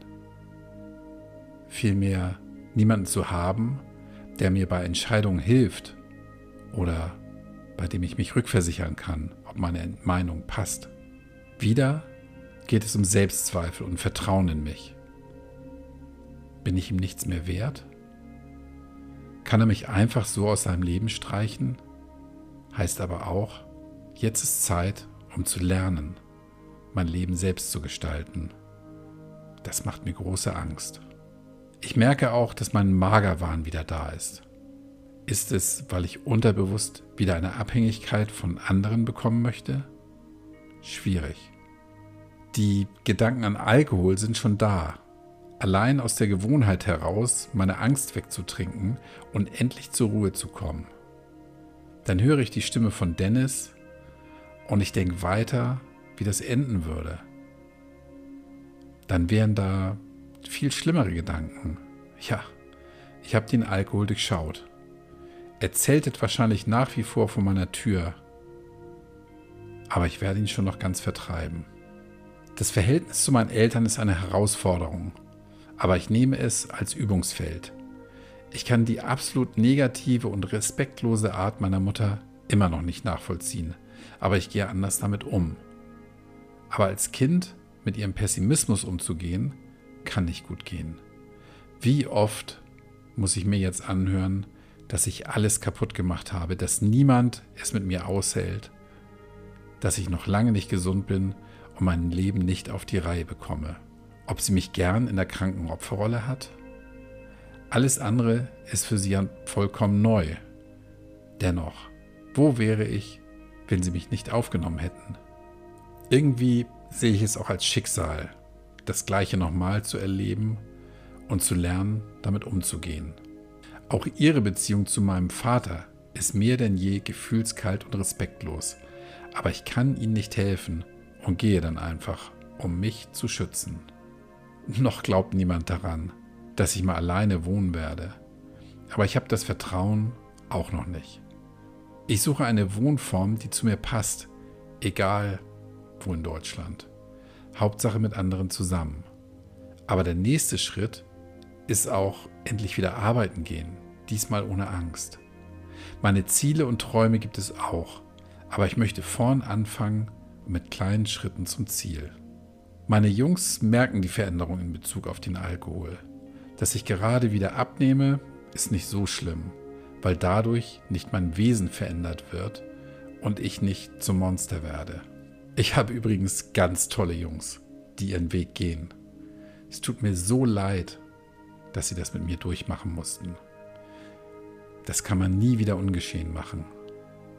Vielmehr niemanden zu haben, der mir bei Entscheidungen hilft oder bei dem ich mich rückversichern kann, ob meine Meinung passt. Wieder geht es um Selbstzweifel und Vertrauen in mich. Bin ich ihm nichts mehr wert? Kann er mich einfach so aus seinem Leben streichen? Heißt aber auch, jetzt ist Zeit, um zu lernen, mein Leben selbst zu gestalten. Das macht mir große Angst. Ich merke auch, dass mein Magerwahn wieder da ist. Ist es, weil ich unterbewusst wieder eine Abhängigkeit von anderen bekommen möchte? Schwierig. Die Gedanken an Alkohol sind schon da. Allein aus der Gewohnheit heraus, meine Angst wegzutrinken und endlich zur Ruhe zu kommen. Dann höre ich die Stimme von Dennis und ich denke weiter, wie das enden würde. Dann wären da viel schlimmere Gedanken. Ja, ich habe den Alkohol durchschaut. Er zeltet wahrscheinlich nach wie vor vor meiner Tür. Aber ich werde ihn schon noch ganz vertreiben. Das Verhältnis zu meinen Eltern ist eine Herausforderung, aber ich nehme es als Übungsfeld. Ich kann die absolut negative und respektlose Art meiner Mutter immer noch nicht nachvollziehen, aber ich gehe anders damit um. Aber als Kind mit ihrem Pessimismus umzugehen, kann nicht gut gehen. Wie oft muss ich mir jetzt anhören, dass ich alles kaputt gemacht habe, dass niemand es mit mir aushält, dass ich noch lange nicht gesund bin und mein Leben nicht auf die Reihe bekomme. Ob sie mich gern in der kranken Opferrolle hat? Alles andere ist für sie ja vollkommen neu. Dennoch, wo wäre ich, wenn sie mich nicht aufgenommen hätten? Irgendwie sehe ich es auch als Schicksal, das Gleiche nochmal zu erleben und zu lernen, damit umzugehen. Auch ihre Beziehung zu meinem Vater ist mehr denn je gefühlskalt und respektlos, aber ich kann ihnen nicht helfen und gehe dann einfach, um mich zu schützen. Noch glaubt niemand daran, dass ich mal alleine wohnen werde, aber ich habe das Vertrauen auch noch nicht. Ich suche eine Wohnform, die zu mir passt, egal wo in Deutschland. Hauptsache mit anderen zusammen. Aber der nächste Schritt ist auch endlich wieder arbeiten gehen, diesmal ohne Angst. Meine Ziele und Träume gibt es auch, aber ich möchte vorn anfangen mit kleinen Schritten zum Ziel. Meine Jungs merken die Veränderung in Bezug auf den Alkohol. Dass ich gerade wieder abnehme, ist nicht so schlimm, weil dadurch nicht mein Wesen verändert wird und ich nicht zum Monster werde. Ich habe übrigens ganz tolle Jungs, die ihren Weg gehen. Es tut mir so leid, dass sie das mit mir durchmachen mussten. Das kann man nie wieder ungeschehen machen.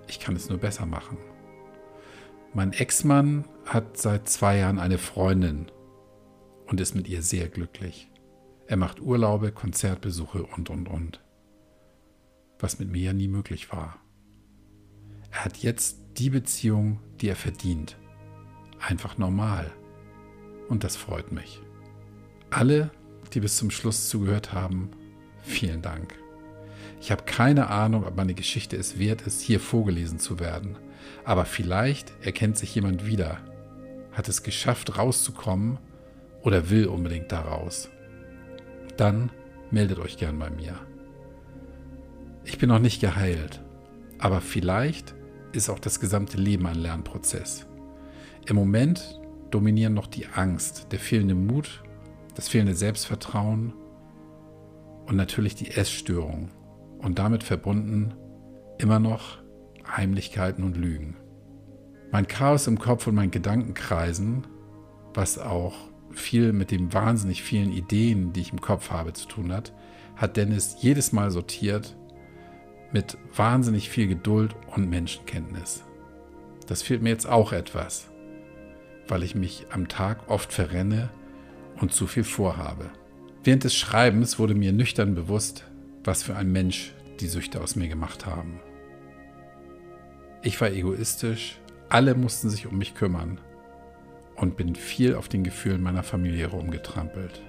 Ich kann es nur besser machen. Mein Ex-Mann hat seit zwei Jahren eine Freundin und ist mit ihr sehr glücklich. Er macht Urlaube, Konzertbesuche und, und, und. Was mit mir ja nie möglich war. Er hat jetzt die Beziehung, die er verdient. Einfach normal. Und das freut mich. Alle, die bis zum Schluss zugehört haben, vielen Dank. Ich habe keine Ahnung, ob meine Geschichte es wert ist, hier vorgelesen zu werden. Aber vielleicht erkennt sich jemand wieder, hat es geschafft, rauszukommen oder will unbedingt daraus. Dann meldet euch gern bei mir. Ich bin noch nicht geheilt, aber vielleicht ist auch das gesamte Leben ein Lernprozess. Im Moment dominieren noch die Angst, der fehlende Mut, das fehlende Selbstvertrauen und natürlich die Essstörung und damit verbunden immer noch Heimlichkeiten und Lügen. Mein Chaos im Kopf und mein Gedankenkreisen, was auch viel mit den wahnsinnig vielen Ideen, die ich im Kopf habe, zu tun hat, hat Dennis jedes Mal sortiert mit wahnsinnig viel Geduld und Menschenkenntnis. Das fehlt mir jetzt auch etwas, weil ich mich am Tag oft verrenne und zu viel vorhabe. Während des Schreibens wurde mir nüchtern bewusst, was für ein Mensch die Süchte aus mir gemacht haben. Ich war egoistisch, alle mussten sich um mich kümmern und bin viel auf den Gefühlen meiner Familie rumgetrampelt.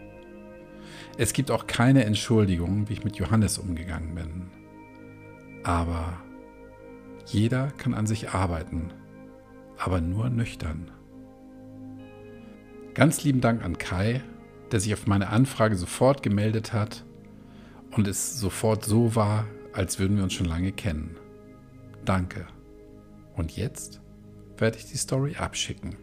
Es gibt auch keine Entschuldigung, wie ich mit Johannes umgegangen bin. Aber jeder kann an sich arbeiten, aber nur nüchtern. Ganz lieben Dank an Kai, der sich auf meine Anfrage sofort gemeldet hat und es sofort so war, als würden wir uns schon lange kennen. Danke. Und jetzt werde ich die Story abschicken.